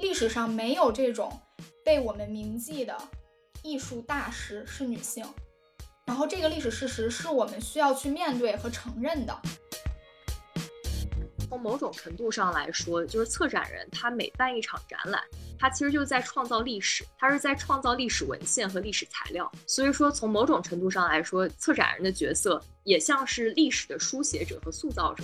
历史上没有这种被我们铭记的艺术大师是女性，然后这个历史事实是我们需要去面对和承认的。从某种程度上来说，就是策展人他每办一场展览，他其实就在创造历史，他是在创造历史文献和历史材料。所以说，从某种程度上来说，策展人的角色也像是历史的书写者和塑造者。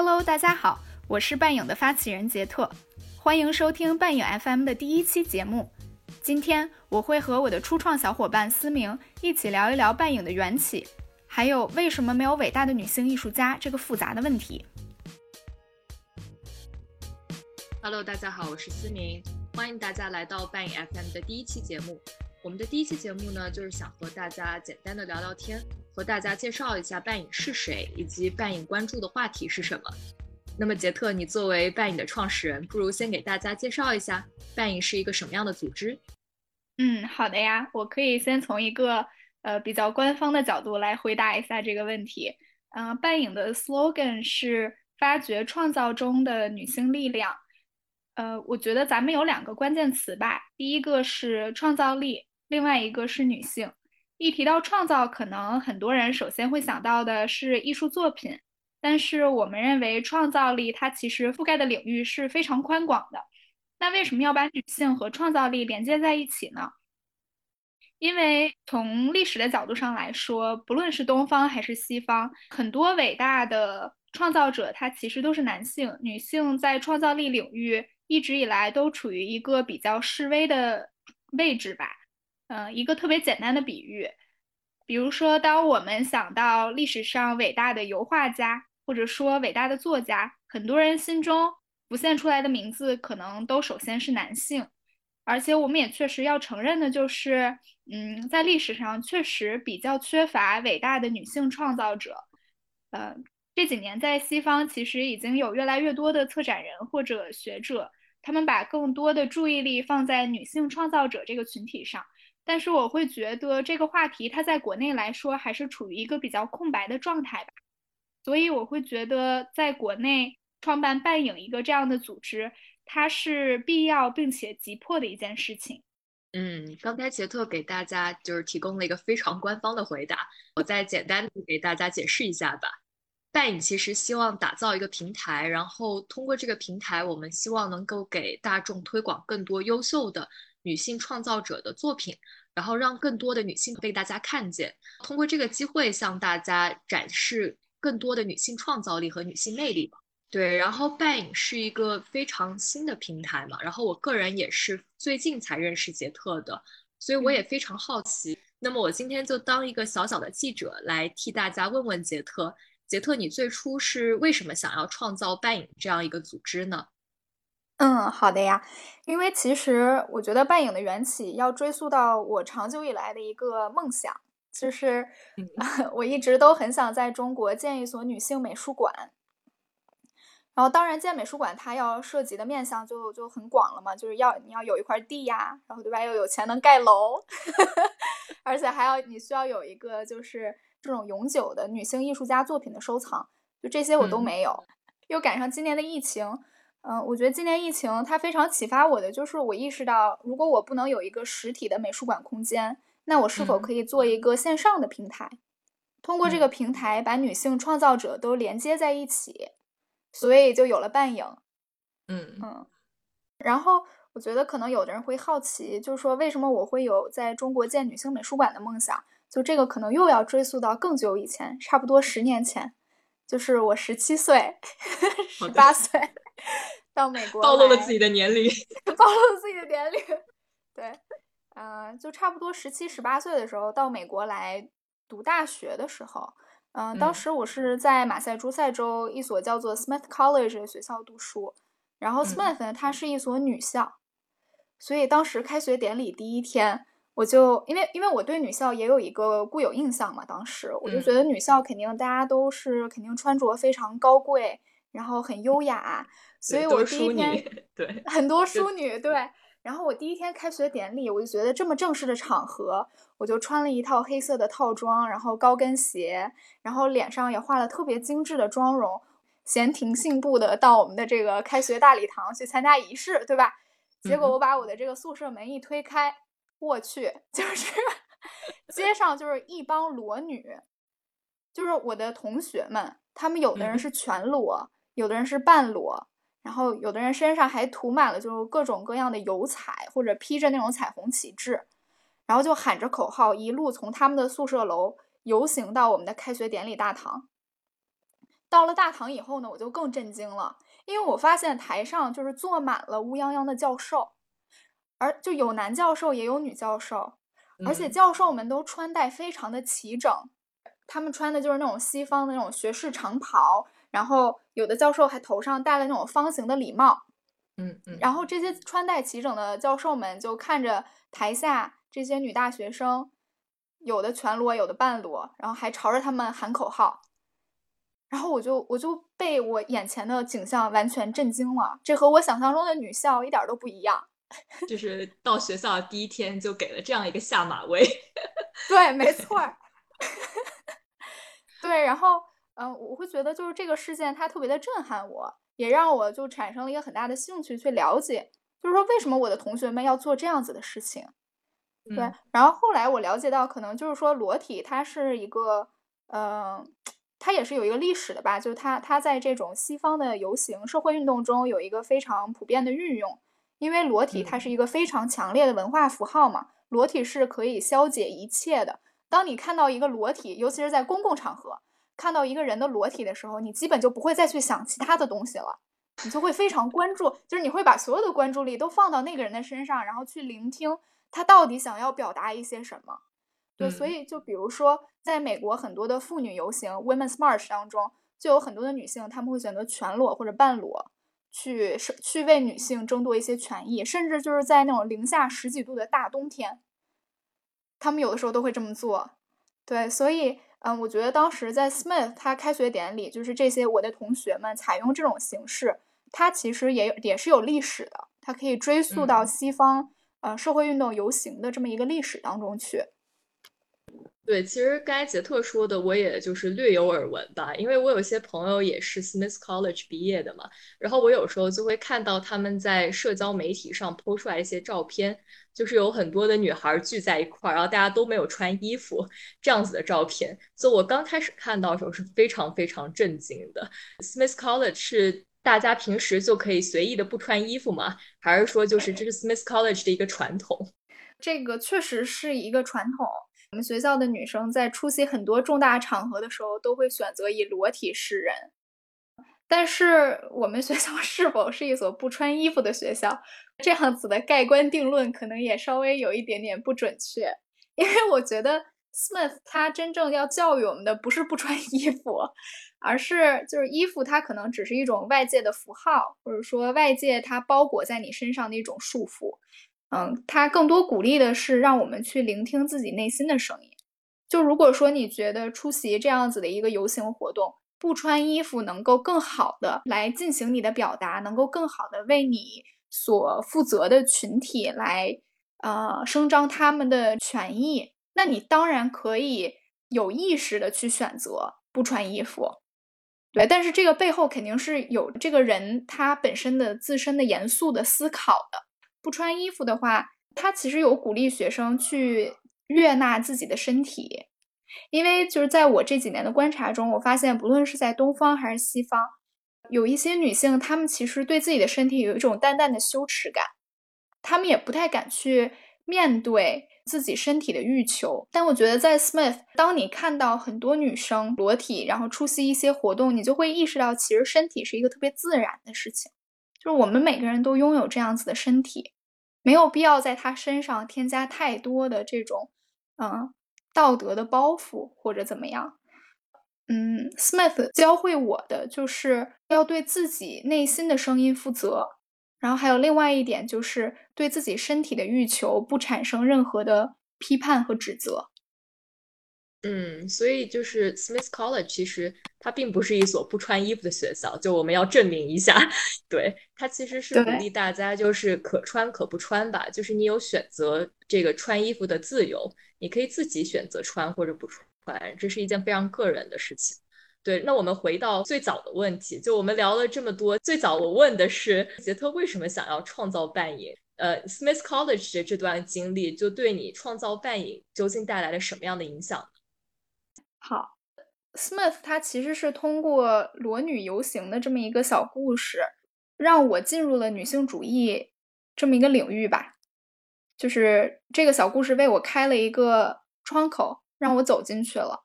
Hello，大家好，我是半影的发起人杰特，欢迎收听半影 FM 的第一期节目。今天我会和我的初创小伙伴思明一起聊一聊半影的缘起，还有为什么没有伟大的女性艺术家这个复杂的问题。Hello，大家好，我是思明，欢迎大家来到半影 FM 的第一期节目。我们的第一期节目呢，就是想和大家简单的聊聊天。和大家介绍一下半影是谁，以及半影关注的话题是什么。那么杰特，你作为半影的创始人，不如先给大家介绍一下半影是一个什么样的组织？嗯，好的呀，我可以先从一个呃比较官方的角度来回答一下这个问题。嗯，半影的 slogan 是发掘创造中的女性力量。呃，我觉得咱们有两个关键词吧，第一个是创造力，另外一个是女性。一提到创造，可能很多人首先会想到的是艺术作品，但是我们认为创造力它其实覆盖的领域是非常宽广的。那为什么要把女性和创造力连接在一起呢？因为从历史的角度上来说，不论是东方还是西方，很多伟大的创造者他其实都是男性，女性在创造力领域一直以来都处于一个比较示威的位置吧。嗯，一个特别简单的比喻，比如说，当我们想到历史上伟大的油画家，或者说伟大的作家，很多人心中浮现出来的名字可能都首先是男性。而且，我们也确实要承认的就是，嗯，在历史上确实比较缺乏伟大的女性创造者。呃，这几年在西方其实已经有越来越多的策展人或者学者，他们把更多的注意力放在女性创造者这个群体上。但是我会觉得这个话题它在国内来说还是处于一个比较空白的状态吧，所以我会觉得在国内创办半影一个这样的组织，它是必要并且急迫的一件事情。嗯，刚才杰特给大家就是提供了一个非常官方的回答，我再简单的给大家解释一下吧。半影其实希望打造一个平台，然后通过这个平台，我们希望能够给大众推广更多优秀的。女性创造者的作品，然后让更多的女性被大家看见，通过这个机会向大家展示更多的女性创造力和女性魅力。对，然后半影是一个非常新的平台嘛，然后我个人也是最近才认识杰特的，所以我也非常好奇。那么我今天就当一个小小的记者来替大家问问杰特，杰特，你最初是为什么想要创造半影这样一个组织呢？嗯，好的呀。因为其实我觉得半影的缘起要追溯到我长久以来的一个梦想，就是 我一直都很想在中国建一所女性美术馆。然后，当然建美术馆它要涉及的面向就就很广了嘛，就是要你要有一块地呀，然后对吧？又有钱能盖楼，而且还要你需要有一个就是这种永久的女性艺术家作品的收藏，就这些我都没有。又赶上今年的疫情。嗯，我觉得今年疫情它非常启发我的，就是我意识到，如果我不能有一个实体的美术馆空间，那我是否可以做一个线上的平台，通过这个平台把女性创造者都连接在一起，所以就有了半影。嗯嗯。然后我觉得可能有的人会好奇，就是说为什么我会有在中国建女性美术馆的梦想？就这个可能又要追溯到更久以前，差不多十年前，就是我十七岁、十八岁。到美国暴露了自己的年龄，暴露了自己的年龄。对，嗯，就差不多十七、十八岁的时候到美国来读大学的时候，嗯，当时我是在马赛诸塞州一所叫做 Smith College 的学校读书。然后 Smith 呢，它是一所女校，所以当时开学典礼第一天，我就因为因为我对女校也有一个固有印象嘛，当时我就觉得女校肯定大家都是肯定穿着非常高贵。然后很优雅，所以我第一天对很多淑女对。然后我第一天开学典礼，我就觉得这么正式的场合，我就穿了一套黑色的套装，然后高跟鞋，然后脸上也画了特别精致的妆容。闲庭信步的到我们的这个开学大礼堂去参加仪式，对吧？结果我把我的这个宿舍门一推开，我去，就是 街上就是一帮裸女，就是我的同学们，他们有的人是全裸，有的人是半裸，然后有的人身上还涂满了就是各种各样的油彩，或者披着那种彩虹旗帜，然后就喊着口号，一路从他们的宿舍楼游行到我们的开学典礼大堂。到了大堂以后呢，我就更震惊了，因为我发现台上就是坐满了乌泱泱的教授，而就有男教授也有女教授，而且教授们都穿戴非常的齐整，他们穿的就是那种西方的那种学士长袍，然后有的教授还头上戴了那种方形的礼帽，嗯嗯，然后这些穿戴齐整的教授们就看着台下这些女大学生，有的全裸，有的半裸，然后还朝着他们喊口号。然后我就我就被我眼前的景象完全震惊了，这和我想象中的女校一点都不一样。就是到学校第一天就给了这样一个下马威。对，没错儿。对，然后嗯，我会觉得就是这个事件它特别的震撼我，也让我就产生了一个很大的兴趣去了解，就是说为什么我的同学们要做这样子的事情。对，然后后来我了解到，可能就是说裸体它是一个嗯。它也是有一个历史的吧，就是它它在这种西方的游行社会运动中有一个非常普遍的运用，因为裸体它是一个非常强烈的文化符号嘛，裸体是可以消解一切的。当你看到一个裸体，尤其是在公共场合看到一个人的裸体的时候，你基本就不会再去想其他的东西了，你就会非常关注，就是你会把所有的关注力都放到那个人的身上，然后去聆听他到底想要表达一些什么。对，所以就比如说，在美国很多的妇女游行 （Women's March） 当中，就有很多的女性，她们会选择全裸或者半裸，去去为女性争夺一些权益，甚至就是在那种零下十几度的大冬天，她们有的时候都会这么做。对，所以，嗯，我觉得当时在 Smith 他开学典礼，就是这些我的同学们采用这种形式，它其实也有也是有历史的，它可以追溯到西方呃社会运动游行的这么一个历史当中去。对，其实刚才杰特说的，我也就是略有耳闻吧，因为我有些朋友也是 Smith College 毕业的嘛，然后我有时候就会看到他们在社交媒体上 po 出来一些照片，就是有很多的女孩聚在一块儿，然后大家都没有穿衣服这样子的照片，所以我刚开始看到的时候是非常非常震惊的。Smith College 是大家平时就可以随意的不穿衣服吗？还是说就是这是 Smith College 的一个传统？这个确实是一个传统。我们学校的女生在出席很多重大场合的时候，都会选择以裸体示人。但是，我们学校 是否是一所不穿衣服的学校？这样子的盖棺定论可能也稍微有一点点不准确。因为我觉得 Smith 他真正要教育我们的不是不穿衣服，而是就是衣服它可能只是一种外界的符号，或者说外界它包裹在你身上的一种束缚。嗯，他更多鼓励的是让我们去聆听自己内心的声音。就如果说你觉得出席这样子的一个游行活动，不穿衣服能够更好的来进行你的表达，能够更好的为你所负责的群体来呃声张他们的权益，那你当然可以有意识的去选择不穿衣服。对，但是这个背后肯定是有这个人他本身的自身的严肃的思考的。不穿衣服的话，他其实有鼓励学生去悦纳自己的身体，因为就是在我这几年的观察中，我发现不论是在东方还是西方，有一些女性，她们其实对自己的身体有一种淡淡的羞耻感，她们也不太敢去面对自己身体的欲求。但我觉得在 Smith，当你看到很多女生裸体，然后出席一些活动，你就会意识到，其实身体是一个特别自然的事情，就是我们每个人都拥有这样子的身体。没有必要在他身上添加太多的这种，嗯，道德的包袱或者怎么样。嗯，Smith 教会我的就是要对自己内心的声音负责，然后还有另外一点就是对自己身体的欲求不产生任何的批判和指责。嗯，所以就是 Smith College，其实它并不是一所不穿衣服的学校，就我们要证明一下，对它其实是鼓励大家就是可穿可不穿吧，就是你有选择这个穿衣服的自由，你可以自己选择穿或者不穿，这是一件非常个人的事情。对，那我们回到最早的问题，就我们聊了这么多，最早我问的是杰特为什么想要创造半影？呃，Smith College 的这段经历就对你创造半影究竟带来了什么样的影响？好，Smith 他其实是通过裸女游行的这么一个小故事，让我进入了女性主义这么一个领域吧。就是这个小故事为我开了一个窗口，让我走进去了。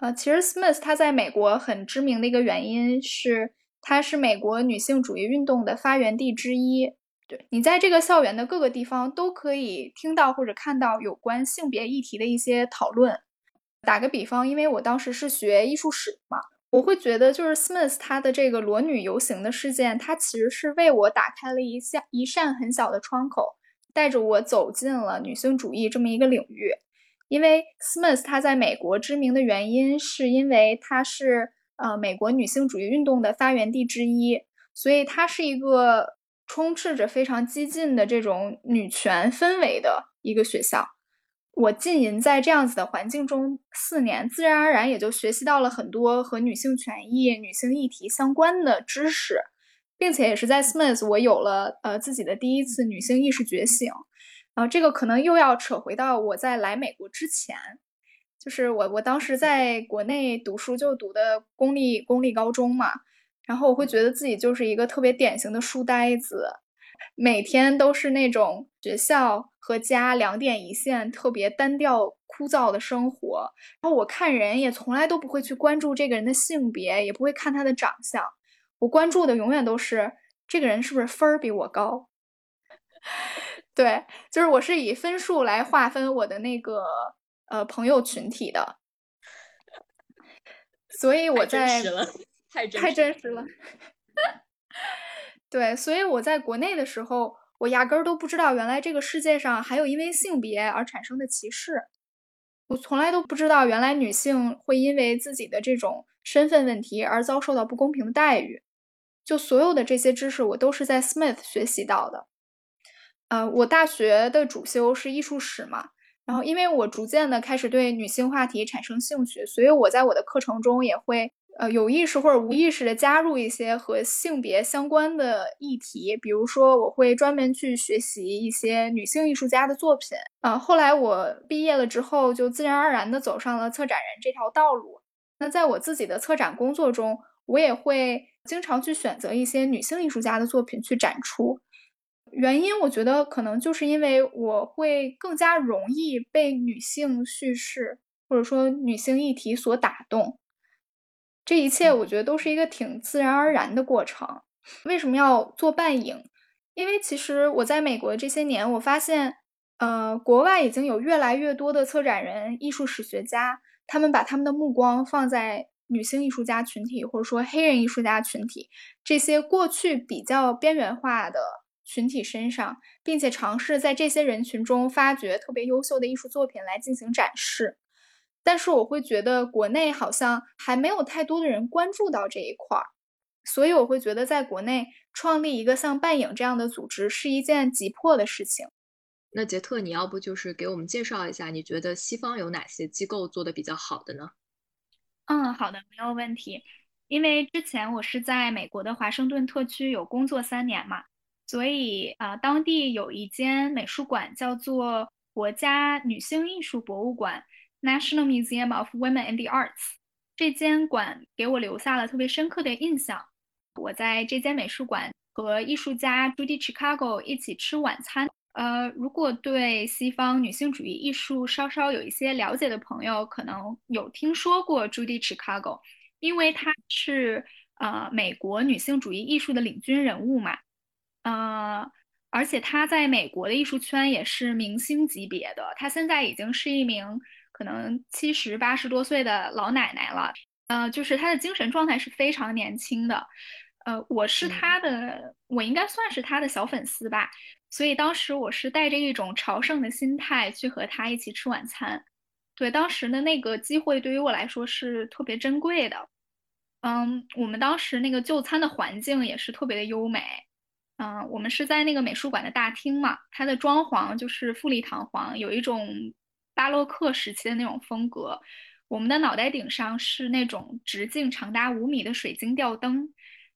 呃，其实 Smith 他在美国很知名的一个原因是，他是美国女性主义运动的发源地之一。对你在这个校园的各个地方都可以听到或者看到有关性别议题的一些讨论。打个比方，因为我当时是学艺术史嘛，我会觉得就是 Smith 他的这个裸女游行的事件，它其实是为我打开了一扇一扇很小的窗口，带着我走进了女性主义这么一个领域。因为 Smith 他在美国知名的原因，是因为他是呃美国女性主义运动的发源地之一，所以它是一个。充斥着非常激进的这种女权氛围的一个学校，我浸淫在这样子的环境中四年，自然而然也就学习到了很多和女性权益、女性议题相关的知识，并且也是在 Smith 我有了呃自己的第一次女性意识觉醒。啊，这个可能又要扯回到我在来美国之前，就是我我当时在国内读书就读的公立公立高中嘛。然后我会觉得自己就是一个特别典型的书呆子，每天都是那种学校和家两点一线、特别单调枯燥的生活。然后我看人也从来都不会去关注这个人的性别，也不会看他的长相，我关注的永远都是这个人是不是分儿比我高。对，就是我是以分数来划分我的那个呃朋友群体的，所以我在。太真实了，对，所以我在国内的时候，我压根儿都不知道，原来这个世界上还有因为性别而产生的歧视。我从来都不知道，原来女性会因为自己的这种身份问题而遭受到不公平的待遇。就所有的这些知识，我都是在 Smith 学习到的。呃，我大学的主修是艺术史嘛，然后因为我逐渐的开始对女性话题产生兴趣，所以我在我的课程中也会。呃，有意识或者无意识的加入一些和性别相关的议题，比如说我会专门去学习一些女性艺术家的作品。啊，后来我毕业了之后，就自然而然的走上了策展人这条道路。那在我自己的策展工作中，我也会经常去选择一些女性艺术家的作品去展出。原因我觉得可能就是因为我会更加容易被女性叙事或者说女性议题所打动。这一切我觉得都是一个挺自然而然的过程。为什么要做半影？因为其实我在美国这些年，我发现，呃，国外已经有越来越多的策展人、艺术史学家，他们把他们的目光放在女性艺术家群体，或者说黑人艺术家群体这些过去比较边缘化的群体身上，并且尝试在这些人群中发掘特别优秀的艺术作品来进行展示。但是我会觉得国内好像还没有太多的人关注到这一块儿，所以我会觉得在国内创立一个像半影这样的组织是一件急迫的事情。那杰特，你要不就是给我们介绍一下，你觉得西方有哪些机构做的比较好的呢？嗯，好的，没有问题。因为之前我是在美国的华盛顿特区有工作三年嘛，所以啊，当地有一间美术馆叫做国家女性艺术博物馆。National Museum of Women in the Arts 这间馆给我留下了特别深刻的印象。我在这间美术馆和艺术家 Judy Chicago 一起吃晚餐。呃，如果对西方女性主义艺术稍稍有一些了解的朋友，可能有听说过 Judy Chicago，因为她是呃美国女性主义艺术的领军人物嘛。呃，而且她在美国的艺术圈也是明星级别的。她现在已经是一名。可能七十八十多岁的老奶奶了，呃，就是她的精神状态是非常年轻的，呃，我是她的，我应该算是她的小粉丝吧，所以当时我是带着一种朝圣的心态去和她一起吃晚餐，对，当时的那个机会对于我来说是特别珍贵的，嗯，我们当时那个就餐的环境也是特别的优美，嗯，我们是在那个美术馆的大厅嘛，它的装潢就是富丽堂皇，有一种。巴洛克时期的那种风格，我们的脑袋顶上是那种直径长达五米的水晶吊灯，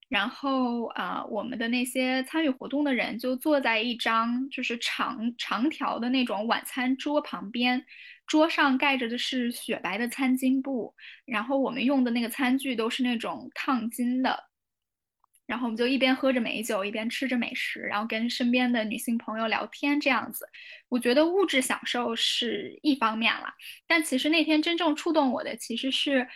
然后啊，我们的那些参与活动的人就坐在一张就是长长条的那种晚餐桌旁边，桌上盖着的是雪白的餐巾布，然后我们用的那个餐具都是那种烫金的。然后我们就一边喝着美酒，一边吃着美食，然后跟身边的女性朋友聊天，这样子。我觉得物质享受是一方面了，但其实那天真正触动我的，其实是，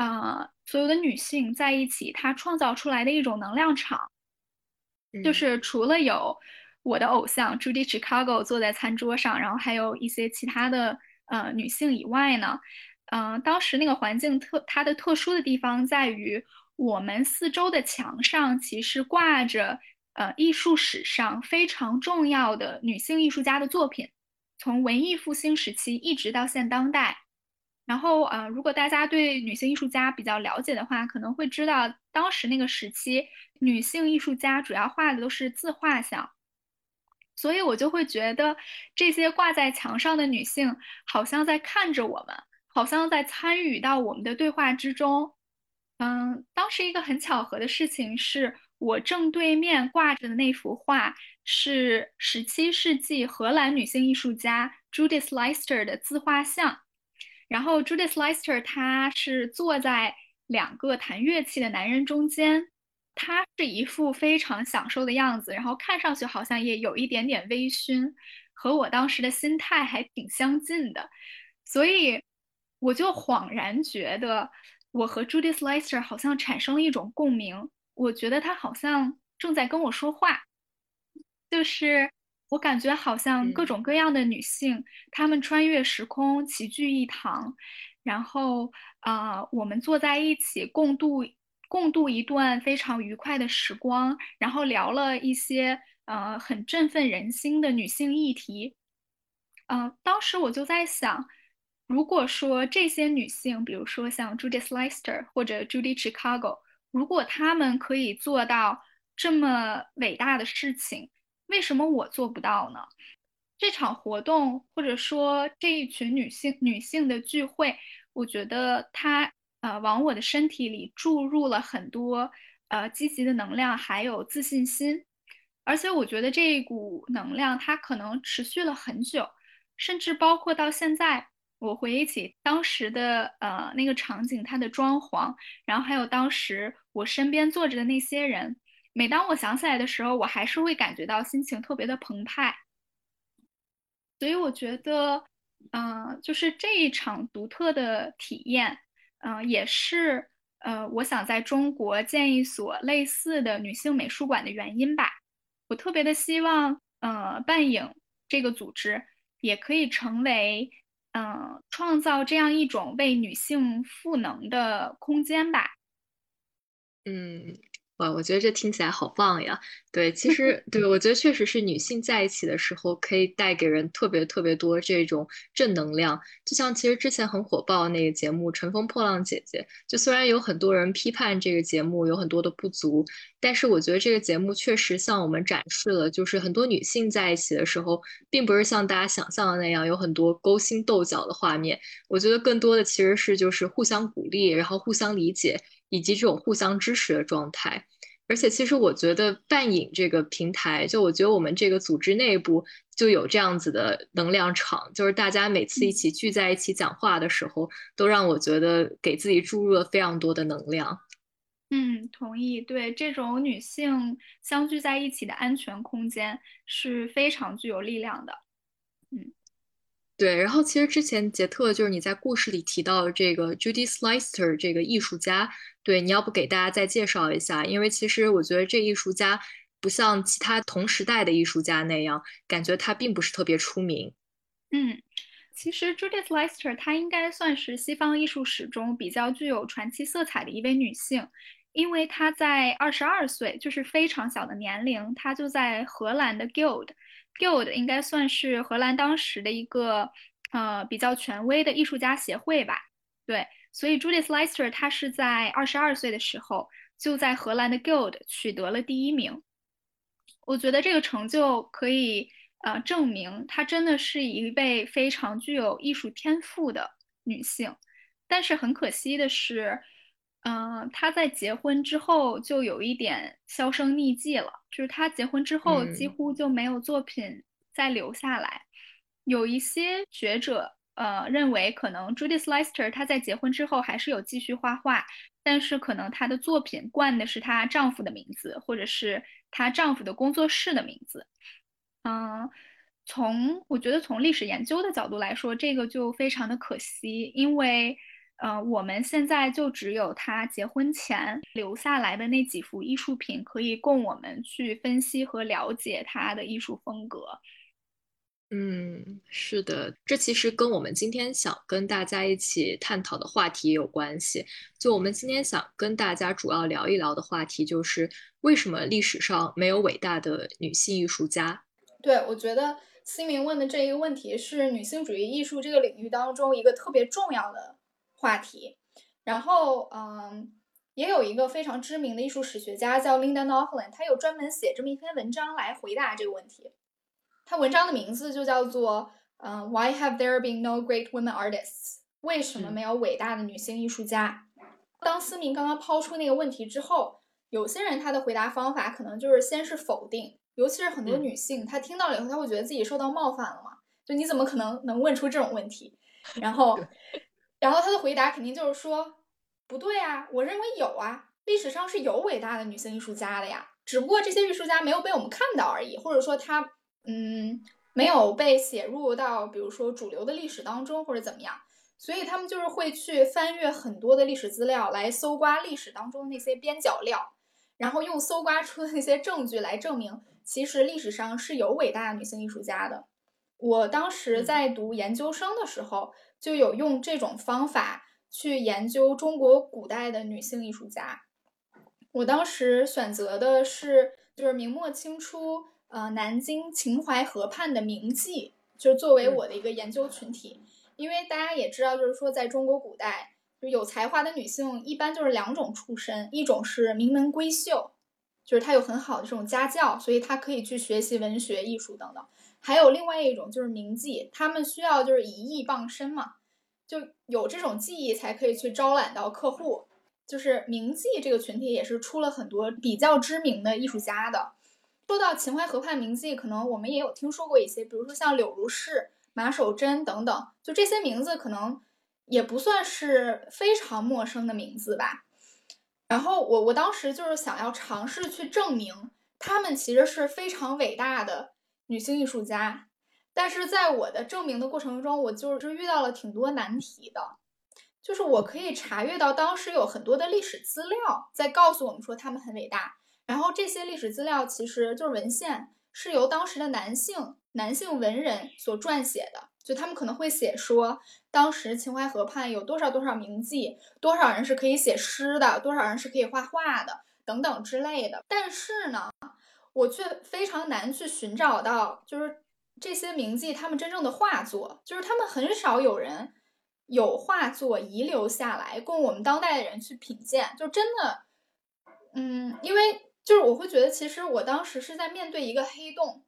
呃，所有的女性在一起，她创造出来的一种能量场。就是除了有我的偶像 Judy Chicago 坐在餐桌上，然后还有一些其他的呃女性以外呢，嗯，当时那个环境特它的特殊的地方在于。我们四周的墙上其实挂着，呃，艺术史上非常重要的女性艺术家的作品，从文艺复兴时期一直到现当代。然后，呃，如果大家对女性艺术家比较了解的话，可能会知道，当时那个时期，女性艺术家主要画的都是自画像。所以我就会觉得，这些挂在墙上的女性，好像在看着我们，好像在参与到我们的对话之中。嗯，当时一个很巧合的事情是，我正对面挂着的那幅画是十七世纪荷兰女性艺术家 Judith Leister 的自画像。然后 Judith Leister 她是坐在两个弹乐器的男人中间，她是一副非常享受的样子，然后看上去好像也有一点点微醺，和我当时的心态还挺相近的，所以我就恍然觉得。我和 Judith Leister 好像产生了一种共鸣，我觉得他好像正在跟我说话，就是我感觉好像各种各样的女性，她们穿越时空齐聚一堂，然后啊，我们坐在一起共度共度一段非常愉快的时光，然后聊了一些呃很振奋人心的女性议题，嗯，当时我就在想。如果说这些女性，比如说像 Judith Leister 或者 Judy Chicago，如果她们可以做到这么伟大的事情，为什么我做不到呢？这场活动或者说这一群女性女性的聚会，我觉得它呃往我的身体里注入了很多呃积极的能量，还有自信心，而且我觉得这一股能量它可能持续了很久，甚至包括到现在。我回忆起当时的呃那个场景，它的装潢，然后还有当时我身边坐着的那些人，每当我想起来的时候，我还是会感觉到心情特别的澎湃。所以我觉得，嗯，就是这一场独特的体验，嗯，也是呃我想在中国建一所类似的女性美术馆的原因吧。我特别的希望，呃，半影这个组织也可以成为。嗯，创造这样一种为女性赋能的空间吧。嗯。哇，我觉得这听起来好棒呀！对，其实对我觉得确实是女性在一起的时候，可以带给人特别特别多这种正能量。就像其实之前很火爆那个节目《乘风破浪姐姐》，就虽然有很多人批判这个节目有很多的不足，但是我觉得这个节目确实向我们展示了，就是很多女性在一起的时候，并不是像大家想象的那样有很多勾心斗角的画面。我觉得更多的其实是就是互相鼓励，然后互相理解。以及这种互相支持的状态，而且其实我觉得半影这个平台，就我觉得我们这个组织内部就有这样子的能量场，就是大家每次一起聚在一起讲话的时候，都让我觉得给自己注入了非常多的能量。嗯，同意。对，这种女性相聚在一起的安全空间是非常具有力量的。对，然后其实之前杰特就是你在故事里提到的这个 Judy Slicer 这个艺术家，对，你要不给大家再介绍一下？因为其实我觉得这艺术家不像其他同时代的艺术家那样，感觉他并不是特别出名。嗯，其实 Judy Slicer 她应该算是西方艺术史中比较具有传奇色彩的一位女性，因为她在二十二岁，就是非常小的年龄，她就在荷兰的 Guild。Guild 应该算是荷兰当时的一个呃比较权威的艺术家协会吧。对，所以 Judith Leister 她是在二十二岁的时候就在荷兰的 Guild 取得了第一名。我觉得这个成就可以呃证明她真的是一位非常具有艺术天赋的女性。但是很可惜的是，嗯，他在结婚之后就有一点销声匿迹了，就是他结婚之后几乎就没有作品再留下来。有一些学者呃认为，可能 Judith Leyster 她在结婚之后还是有继续画画，但是可能她的作品冠的是她丈夫的名字，或者是她丈夫的工作室的名字。嗯，从我觉得从历史研究的角度来说，这个就非常的可惜，因为。呃，我们现在就只有他结婚前留下来的那几幅艺术品，可以供我们去分析和了解他的艺术风格。嗯，是的，这其实跟我们今天想跟大家一起探讨的话题有关系。就我们今天想跟大家主要聊一聊的话题，就是为什么历史上没有伟大的女性艺术家？对，我觉得新明问的这一个问题是女性主义艺术这个领域当中一个特别重要的。话题，然后嗯，也有一个非常知名的艺术史学家叫 Linda n o f l a n 他有专门写这么一篇文章来回答这个问题。他文章的名字就叫做嗯，Why have there been no great women artists？为什么没有伟大的女性艺术家？当思明刚刚抛出那个问题之后，有些人他的回答方法可能就是先是否定，尤其是很多女性，她听到了以后，她会觉得自己受到冒犯了嘛？就你怎么可能能问出这种问题？然后。然后他的回答肯定就是说，不对啊，我认为有啊，历史上是有伟大的女性艺术家的呀，只不过这些艺术家没有被我们看到而已，或者说他嗯没有被写入到比如说主流的历史当中或者怎么样，所以他们就是会去翻阅很多的历史资料来搜刮历史当中的那些边角料，然后用搜刮出的那些证据来证明，其实历史上是有伟大的女性艺术家的。我当时在读研究生的时候。就有用这种方法去研究中国古代的女性艺术家。我当时选择的是就是明末清初呃南京秦淮河畔的名妓，就作为我的一个研究群体。因为大家也知道，就是说在中国古代，就有才华的女性一般就是两种出身，一种是名门闺秀，就是他有很好的这种家教，所以他可以去学习文学、艺术等等。还有另外一种就是名妓，他们需要就是以艺傍身嘛，就有这种技艺才可以去招揽到客户。就是名妓这个群体也是出了很多比较知名的艺术家的。说到秦淮河畔名妓，可能我们也有听说过一些，比如说像柳如是、马守贞等等，就这些名字可能也不算是非常陌生的名字吧。然后我我当时就是想要尝试去证明他们其实是非常伟大的。女性艺术家，但是在我的证明的过程中，我就是遇到了挺多难题的。就是我可以查阅到当时有很多的历史资料在告诉我们说他们很伟大，然后这些历史资料其实就是文献，是由当时的男性男性文人所撰写的。就他们可能会写说，当时秦淮河畔有多少多少名妓，多少人是可以写诗的，多少人是可以画画的，等等之类的。但是呢？我却非常难去寻找到，就是这些名妓他们真正的画作，就是他们很少有人有画作遗留下来供我们当代的人去品鉴。就真的，嗯，因为就是我会觉得，其实我当时是在面对一个黑洞，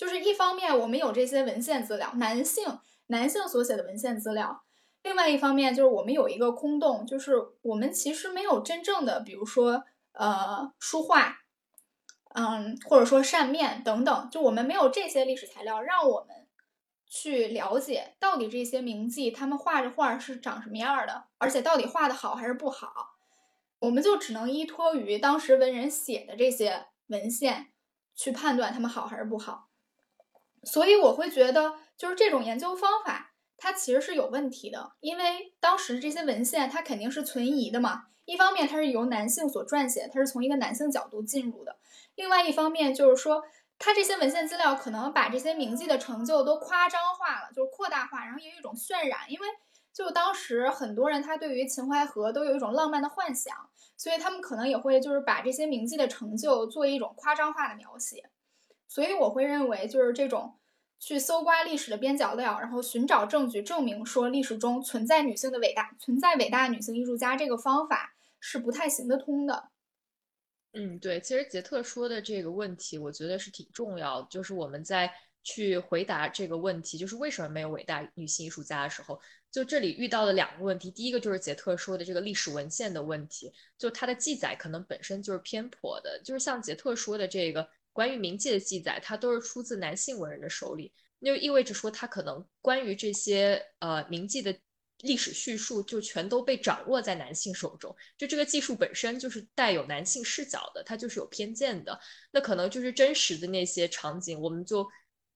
就是一方面我们有这些文献资料，男性男性所写的文献资料，另外一方面就是我们有一个空洞，就是我们其实没有真正的，比如说呃书画。嗯，或者说扇面等等，就我们没有这些历史材料，让我们去了解到底这些名妓他们画着画是长什么样的，而且到底画的好还是不好，我们就只能依托于当时文人写的这些文献去判断他们好还是不好。所以我会觉得，就是这种研究方法它其实是有问题的，因为当时这些文献它肯定是存疑的嘛。一方面它是由男性所撰写，它是从一个男性角度进入的。另外一方面就是说，他这些文献资料可能把这些名妓的成就都夸张化了，就是扩大化，然后也有一种渲染。因为就当时很多人他对于秦淮河都有一种浪漫的幻想，所以他们可能也会就是把这些名妓的成就做一种夸张化的描写。所以我会认为，就是这种去搜刮历史的边角料，然后寻找证据证明说历史中存在女性的伟大，存在伟大女性艺术家这个方法是不太行得通的。嗯，对，其实杰特说的这个问题，我觉得是挺重要的。就是我们在去回答这个问题，就是为什么没有伟大女性艺术家的时候，就这里遇到了两个问题。第一个就是杰特说的这个历史文献的问题，就它的记载可能本身就是偏颇的，就是像杰特说的这个关于冥记的记载，它都是出自男性文人的手里，那就意味着说他可能关于这些呃冥记的。历史叙述就全都被掌握在男性手中，就这个技术本身就是带有男性视角的，它就是有偏见的。那可能就是真实的那些场景，我们就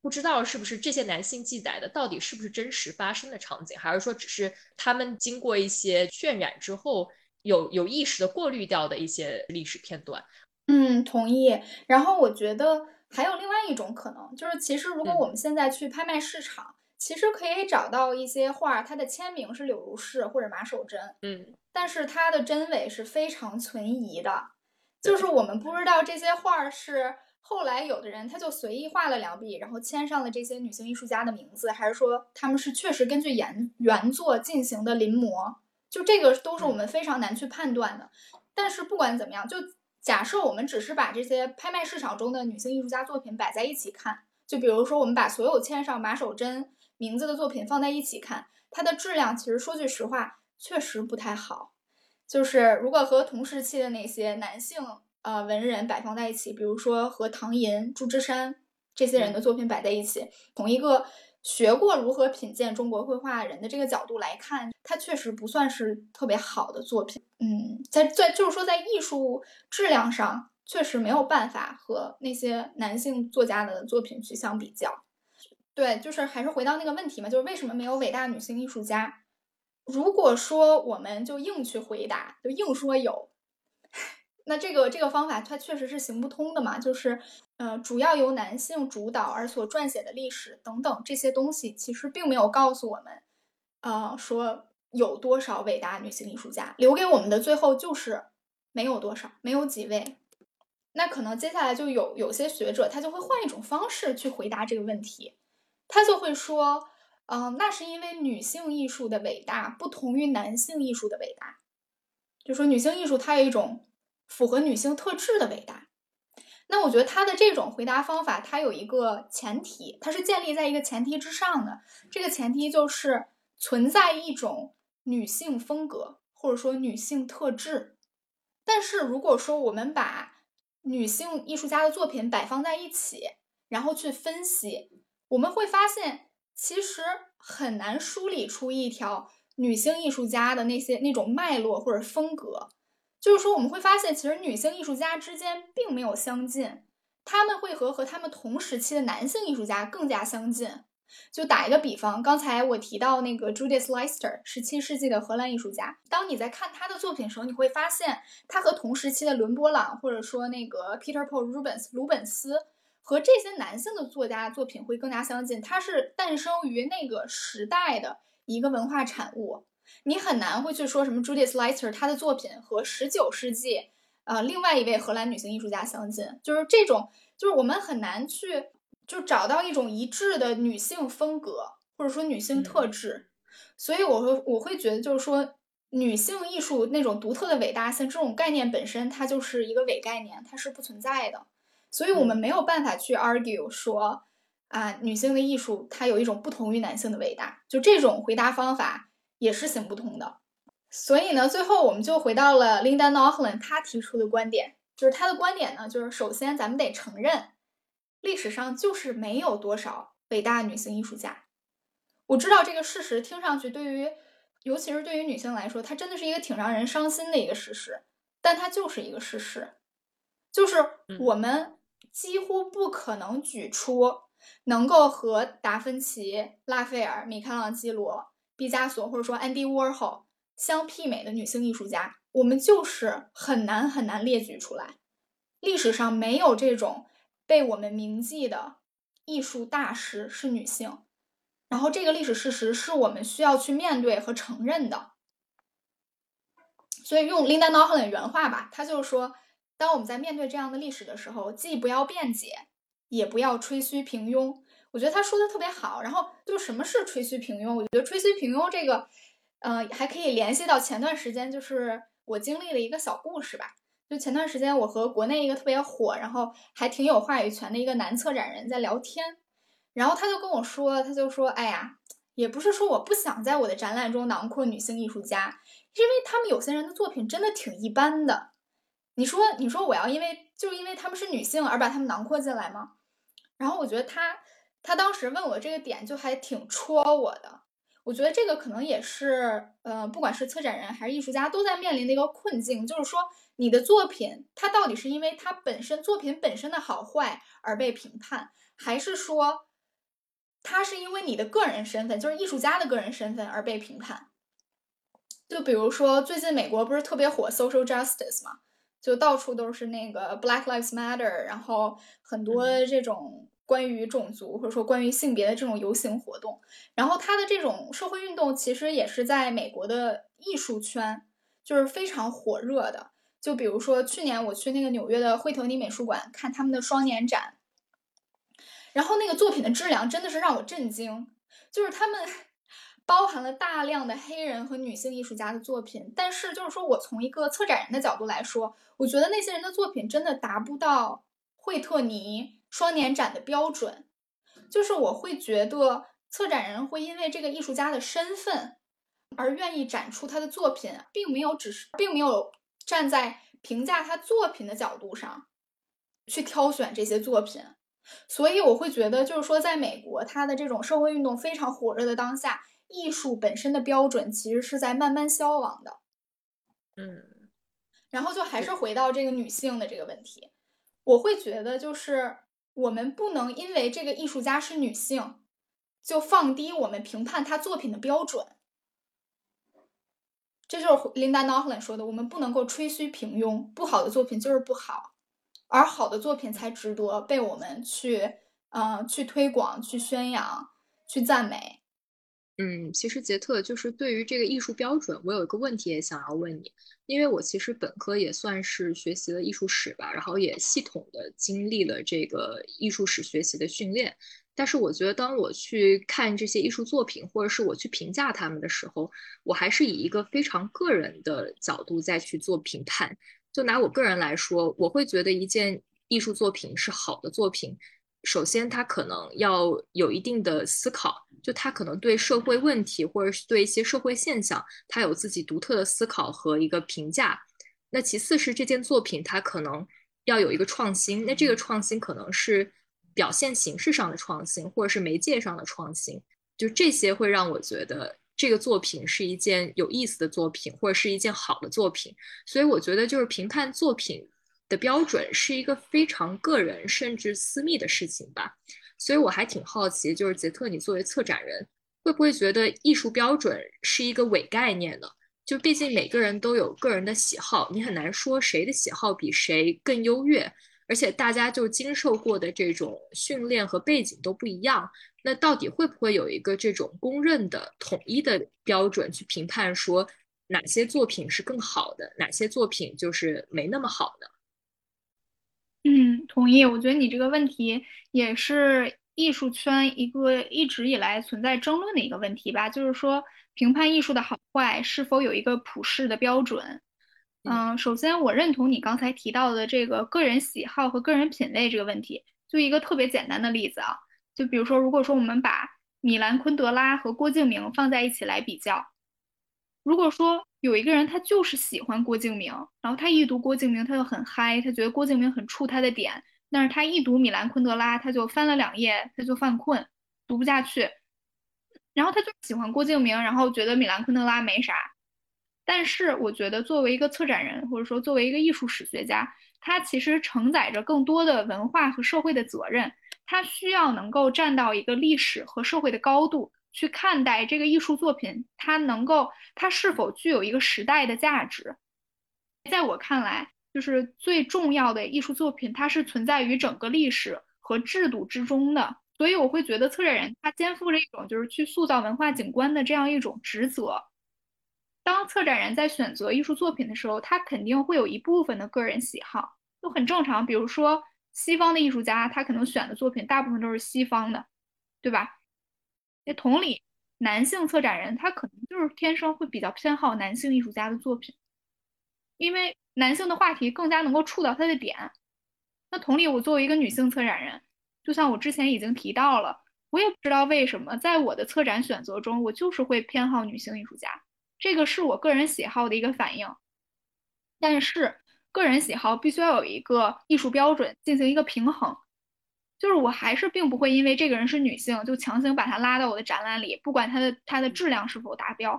不知道是不是这些男性记载的到底是不是真实发生的场景，还是说只是他们经过一些渲染之后有有意识的过滤掉的一些历史片段。嗯，同意。然后我觉得还有另外一种可能，就是其实如果我们现在去拍卖市场。其实可以找到一些画，它的签名是柳如是或者马守贞，嗯，但是它的真伪是非常存疑的，就是我们不知道这些画是后来有的人他就随意画了两笔，然后签上了这些女性艺术家的名字，还是说他们是确实根据原原作进行的临摹，就这个都是我们非常难去判断的。但是不管怎么样，就假设我们只是把这些拍卖市场中的女性艺术家作品摆在一起看，就比如说我们把所有签上马守真。名字的作品放在一起看，它的质量其实说句实话，确实不太好。就是如果和同时期的那些男性呃文人摆放在一起，比如说和唐寅、祝枝山这些人的作品摆在一起，同一个学过如何品鉴中国绘画人的这个角度来看，它确实不算是特别好的作品。嗯，在在就是说在艺术质量上，确实没有办法和那些男性作家的作品去相比较。对，就是还是回到那个问题嘛，就是为什么没有伟大女性艺术家？如果说我们就硬去回答，就硬说有，那这个这个方法它确实是行不通的嘛。就是，呃，主要由男性主导而所撰写的历史等等这些东西，其实并没有告诉我们，呃，说有多少伟大女性艺术家，留给我们的最后就是没有多少，没有几位。那可能接下来就有有些学者他就会换一种方式去回答这个问题。他就会说，嗯，那是因为女性艺术的伟大不同于男性艺术的伟大，就说女性艺术它有一种符合女性特质的伟大。那我觉得他的这种回答方法，它有一个前提，它是建立在一个前提之上的。这个前提就是存在一种女性风格或者说女性特质。但是如果说我们把女性艺术家的作品摆放在一起，然后去分析。我们会发现，其实很难梳理出一条女性艺术家的那些那种脉络或者风格。就是说，我们会发现，其实女性艺术家之间并没有相近，他们会和和他们同时期的男性艺术家更加相近。就打一个比方，刚才我提到那个 Judith Leister，十七世纪的荷兰艺术家。当你在看他的作品的时候，你会发现他和同时期的伦勃朗，或者说那个 Peter Paul Rubens 鲁本斯。和这些男性的作家作品会更加相近，它是诞生于那个时代的一个文化产物。你很难会去说什么 Judith Leister 她的作品和十九世纪呃另外一位荷兰女性艺术家相近，就是这种，就是我们很难去就找到一种一致的女性风格或者说女性特质。所以我会我会觉得就是说女性艺术那种独特的伟大性这种概念本身它就是一个伪概念，它是不存在的。所以我们没有办法去 argue 说，啊，女性的艺术它有一种不同于男性的伟大，就这种回答方法也是行不通的。所以呢，最后我们就回到了 Linda n o h l a n 她提出的观点，就是她的观点呢，就是首先咱们得承认，历史上就是没有多少伟大女性艺术家。我知道这个事实听上去对于，尤其是对于女性来说，它真的是一个挺让人伤心的一个事实，但它就是一个事实，就是我们。几乎不可能举出能够和达芬奇、拉斐尔、米开朗基罗、毕加索或者说 Andy Warhol 相媲美的女性艺术家，我们就是很难很难列举出来。历史上没有这种被我们铭记的艺术大师是女性，然后这个历史事实是我们需要去面对和承认的。所以用林丹·诺赫的原话吧，他就是说。当我们在面对这样的历史的时候，既不要辩解，也不要吹嘘平庸。我觉得他说的特别好。然后，就什么是吹嘘平庸？我觉得吹嘘平庸这个，呃，还可以联系到前段时间，就是我经历了一个小故事吧。就前段时间，我和国内一个特别火，然后还挺有话语权的一个男策展人在聊天。然后他就跟我说，他就说，哎呀，也不是说我不想在我的展览中囊括女性艺术家，因为他们有些人的作品真的挺一般的。你说，你说我要因为就因为他们是女性而把他们囊括进来吗？然后我觉得他他当时问我这个点就还挺戳我的。我觉得这个可能也是，呃，不管是策展人还是艺术家都在面临的一个困境，就是说你的作品它到底是因为它本身作品本身的好坏而被评判，还是说它是因为你的个人身份，就是艺术家的个人身份而被评判？就比如说最近美国不是特别火 social justice 嘛？就到处都是那个 Black Lives Matter，然后很多这种关于种族或者说关于性别的这种游行活动，然后他的这种社会运动其实也是在美国的艺术圈就是非常火热的。就比如说去年我去那个纽约的惠特尼美术馆看他们的双年展，然后那个作品的质量真的是让我震惊，就是他们。包含了大量的黑人和女性艺术家的作品，但是就是说我从一个策展人的角度来说，我觉得那些人的作品真的达不到惠特尼双年展的标准。就是我会觉得策展人会因为这个艺术家的身份而愿意展出他的作品，并没有只是并没有站在评价他作品的角度上去挑选这些作品。所以我会觉得，就是说在美国，他的这种社会运动非常火热的当下。艺术本身的标准其实是在慢慢消亡的，嗯，然后就还是回到这个女性的这个问题，我会觉得就是我们不能因为这个艺术家是女性，就放低我们评判她作品的标准。这就是 Linda Nolan 说的，我们不能够吹嘘平庸，不好的作品就是不好，而好的作品才值得被我们去，啊，去推广、去宣扬、去赞美。嗯，其实杰特就是对于这个艺术标准，我有一个问题也想要问你，因为我其实本科也算是学习了艺术史吧，然后也系统的经历了这个艺术史学习的训练，但是我觉得当我去看这些艺术作品，或者是我去评价他们的时候，我还是以一个非常个人的角度再去做评判。就拿我个人来说，我会觉得一件艺术作品是好的作品。首先，他可能要有一定的思考，就他可能对社会问题或者是对一些社会现象，他有自己独特的思考和一个评价。那其次是这件作品，它可能要有一个创新。那这个创新可能是表现形式上的创新，或者是媒介上的创新。就这些会让我觉得这个作品是一件有意思的作品，或者是一件好的作品。所以我觉得就是评判作品。的标准是一个非常个人甚至私密的事情吧，所以我还挺好奇，就是杰特，你作为策展人，会不会觉得艺术标准是一个伪概念呢？就毕竟每个人都有个人的喜好，你很难说谁的喜好比谁更优越，而且大家就经受过的这种训练和背景都不一样，那到底会不会有一个这种公认的统一的标准去评判说哪些作品是更好的，哪些作品就是没那么好的？嗯，同意。我觉得你这个问题也是艺术圈一个一直以来存在争论的一个问题吧，就是说评判艺术的好坏是否有一个普世的标准。嗯，首先我认同你刚才提到的这个个人喜好和个人品味这个问题。就一个特别简单的例子啊，就比如说，如果说我们把米兰昆德拉和郭敬明放在一起来比较，如果说。有一个人，他就是喜欢郭敬明，然后他一读郭敬明，他就很嗨，他觉得郭敬明很触他的点。但是他一读米兰昆德拉，他就翻了两页，他就犯困，读不下去。然后他就喜欢郭敬明，然后觉得米兰昆德拉没啥。但是我觉得，作为一个策展人，或者说作为一个艺术史学家，他其实承载着更多的文化和社会的责任，他需要能够站到一个历史和社会的高度。去看待这个艺术作品，它能够，它是否具有一个时代的价值？在我看来，就是最重要的艺术作品，它是存在于整个历史和制度之中的。所以，我会觉得策展人他肩负着一种就是去塑造文化景观的这样一种职责。当策展人在选择艺术作品的时候，他肯定会有一部分的个人喜好，就很正常。比如说，西方的艺术家，他可能选的作品大部分都是西方的，对吧？那同理，男性策展人他可能就是天生会比较偏好男性艺术家的作品，因为男性的话题更加能够触到他的点。那同理，我作为一个女性策展人，就像我之前已经提到了，我也不知道为什么，在我的策展选择中，我就是会偏好女性艺术家，这个是我个人喜好的一个反应。但是，个人喜好必须要有一个艺术标准进行一个平衡，就是我还是并不会因为这个人是女性就强行把她拉到我的展览里，不管她的她的质量是否达标。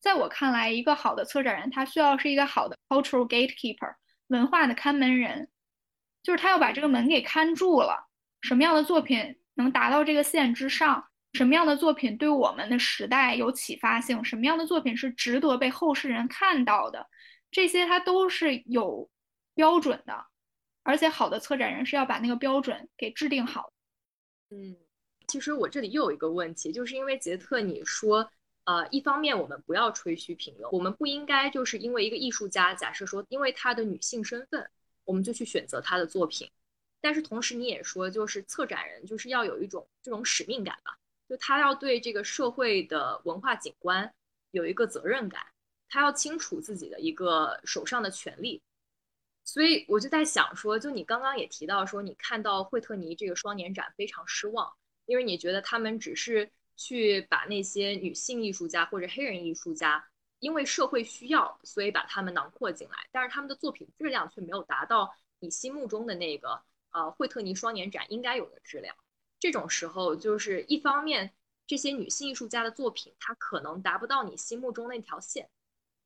在我看来，一个好的策展人，他需要是一个好的 cultural gatekeeper，文化的看门人，就是他要把这个门给看住了。什么样的作品能达到这个线之上？什么样的作品对我们的时代有启发性？什么样的作品是值得被后世人看到的？这些他都是有标准的，而且好的策展人是要把那个标准给制定好。嗯，其实我这里又有一个问题，就是因为杰特你说。呃，一方面我们不要吹嘘平庸，我们不应该就是因为一个艺术家，假设说因为他的女性身份，我们就去选择他的作品。但是同时你也说，就是策展人就是要有一种这种使命感吧，就他要对这个社会的文化景观有一个责任感，他要清楚自己的一个手上的权利。所以我就在想说，就你刚刚也提到说，你看到惠特尼这个双年展非常失望，因为你觉得他们只是。去把那些女性艺术家或者黑人艺术家，因为社会需要，所以把他们囊括进来，但是他们的作品质量却没有达到你心目中的那个呃惠特尼双年展应该有的质量。这种时候，就是一方面这些女性艺术家的作品，它可能达不到你心目中那条线，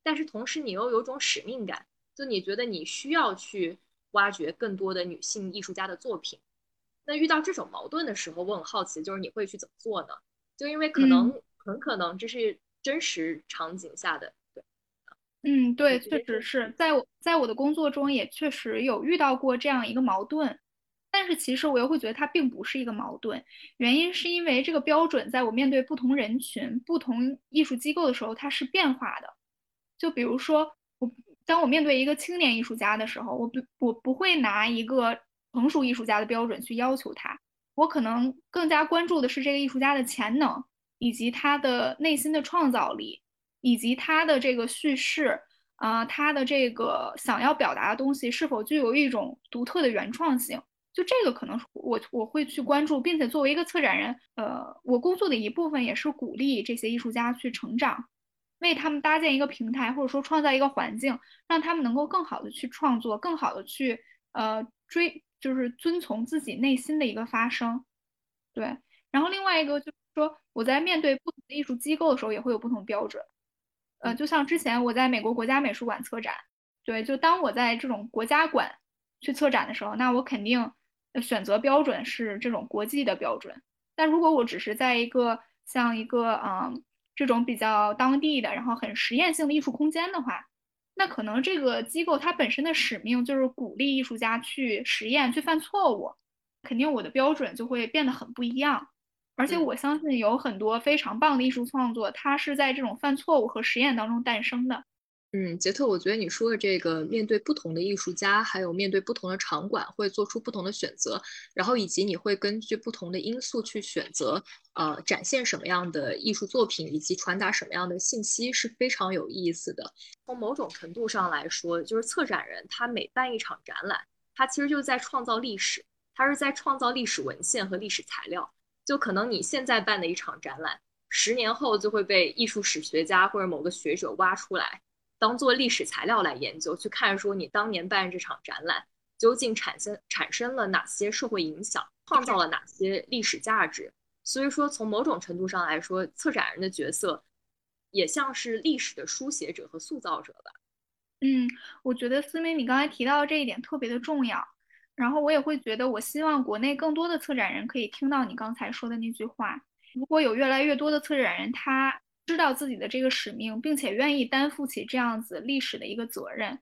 但是同时你又有种使命感，就你觉得你需要去挖掘更多的女性艺术家的作品。那遇到这种矛盾的时候，我很好奇，就是你会去怎么做呢？就因为可能很可能这是真实场景下的，对，嗯，对，确实是在我在我的工作中也确实有遇到过这样一个矛盾，但是其实我又会觉得它并不是一个矛盾，原因是因为这个标准在我面对不同人群、不同艺术机构的时候它是变化的。就比如说我当我面对一个青年艺术家的时候，我不我不会拿一个成熟艺术家的标准去要求他。我可能更加关注的是这个艺术家的潜能，以及他的内心的创造力，以及他的这个叙事，啊，他的这个想要表达的东西是否具有一种独特的原创性。就这个可能我我会去关注，并且作为一个策展人，呃，我工作的一部分也是鼓励这些艺术家去成长，为他们搭建一个平台，或者说创造一个环境，让他们能够更好的去创作，更好的去呃追。就是遵从自己内心的一个发声，对。然后另外一个就是说，我在面对不同的艺术机构的时候，也会有不同标准。呃，就像之前我在美国国家美术馆策展，对，就当我在这种国家馆去策展的时候，那我肯定选择标准是这种国际的标准。但如果我只是在一个像一个嗯这种比较当地的，然后很实验性的艺术空间的话，那可能这个机构它本身的使命就是鼓励艺术家去实验、去犯错误，肯定我的标准就会变得很不一样。而且我相信有很多非常棒的艺术创作，它是在这种犯错误和实验当中诞生的。嗯，杰特，我觉得你说的这个，面对不同的艺术家，还有面对不同的场馆，会做出不同的选择，然后以及你会根据不同的因素去选择，呃，展现什么样的艺术作品，以及传达什么样的信息，是非常有意思的。从某种程度上来说，就是策展人他每办一场展览，他其实就在创造历史，他是在创造历史文献和历史材料。就可能你现在办的一场展览，十年后就会被艺术史学家或者某个学者挖出来。当做历史材料来研究，去看说你当年办这场展览究竟产生产生了哪些社会影响，创造了哪些历史价值。所以说，从某种程度上来说，策展人的角色也像是历史的书写者和塑造者吧。嗯，我觉得思明你刚才提到的这一点特别的重要。然后我也会觉得，我希望国内更多的策展人可以听到你刚才说的那句话。如果有越来越多的策展人，他知道自己的这个使命，并且愿意担负起这样子历史的一个责任，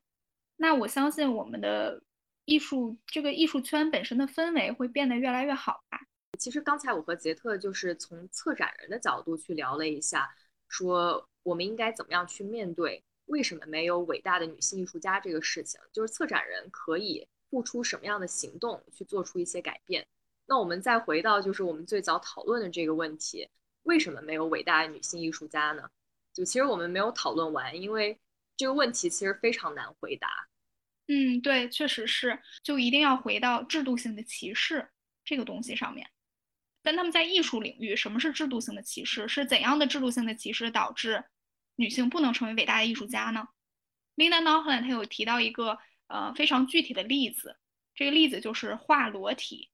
那我相信我们的艺术这个艺术圈本身的氛围会变得越来越好吧。其实刚才我和杰特就是从策展人的角度去聊了一下，说我们应该怎么样去面对为什么没有伟大的女性艺术家这个事情，就是策展人可以付出什么样的行动去做出一些改变。那我们再回到就是我们最早讨论的这个问题。为什么没有伟大的女性艺术家呢？就其实我们没有讨论完，因为这个问题其实非常难回答。嗯，对，确实是，就一定要回到制度性的歧视这个东西上面。但他们在艺术领域，什么是制度性的歧视？是怎样的制度性的歧视导致女性不能成为伟大的艺术家呢？Linda Nolan 她有提到一个呃非常具体的例子，这个例子就是画裸体。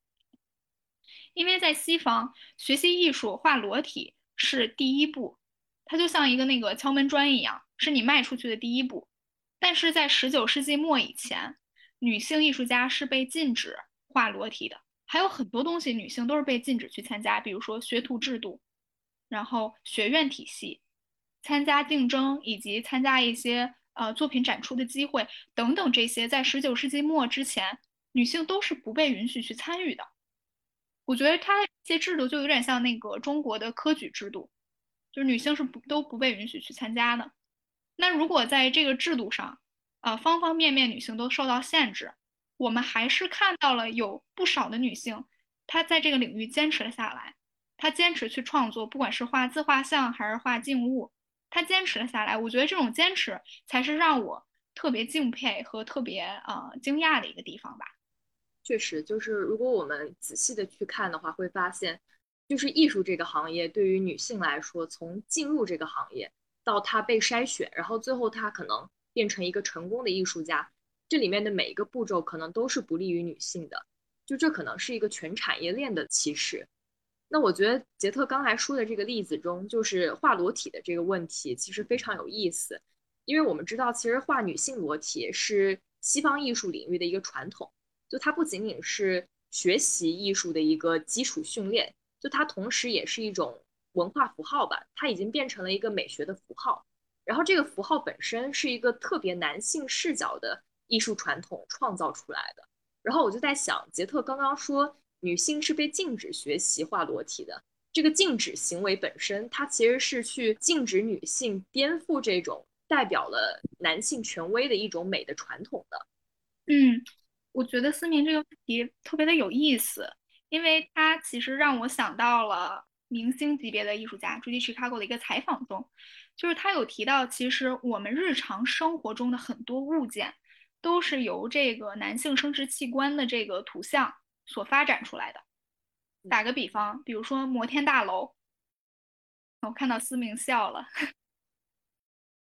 因为在西方学习艺术，画裸体是第一步，它就像一个那个敲门砖一样，是你迈出去的第一步。但是在十九世纪末以前，女性艺术家是被禁止画裸体的，还有很多东西女性都是被禁止去参加，比如说学徒制度，然后学院体系，参加竞争以及参加一些呃作品展出的机会等等，这些在十九世纪末之前，女性都是不被允许去参与的。我觉得它这些制度就有点像那个中国的科举制度，就是女性是不都不被允许去参加的。那如果在这个制度上，啊，方方面面女性都受到限制，我们还是看到了有不少的女性，她在这个领域坚持了下来，她坚持去创作，不管是画自画像还是画静物，她坚持了下来。我觉得这种坚持才是让我特别敬佩和特别啊惊讶的一个地方吧。确实，就是如果我们仔细的去看的话，会发现，就是艺术这个行业对于女性来说，从进入这个行业。到她被筛选，然后最后她可能变成一个成功的艺术家，这里面的每一个步骤可能都是不利于女性的，就这可能是一个全产业链的歧视。那我觉得杰特刚才说的这个例子中，就是画裸体的这个问题，其实非常有意思，因为我们知道，其实画女性裸体是西方艺术领域的一个传统，就它不仅仅是学习艺术的一个基础训练，就它同时也是一种。文化符号吧，它已经变成了一个美学的符号。然后这个符号本身是一个特别男性视角的艺术传统创造出来的。然后我就在想，杰特刚刚说女性是被禁止学习画裸体的，这个禁止行为本身，它其实是去禁止女性颠覆这种代表了男性权威的一种美的传统的。嗯，我觉得思明这个问题特别的有意思，因为它其实让我想到了。明星级别的艺术家朱迪· Chicago 的一个采访中，就是他有提到，其实我们日常生活中的很多物件，都是由这个男性生殖器官的这个图像所发展出来的。打个比方，比如说摩天大楼，我看到思明笑了。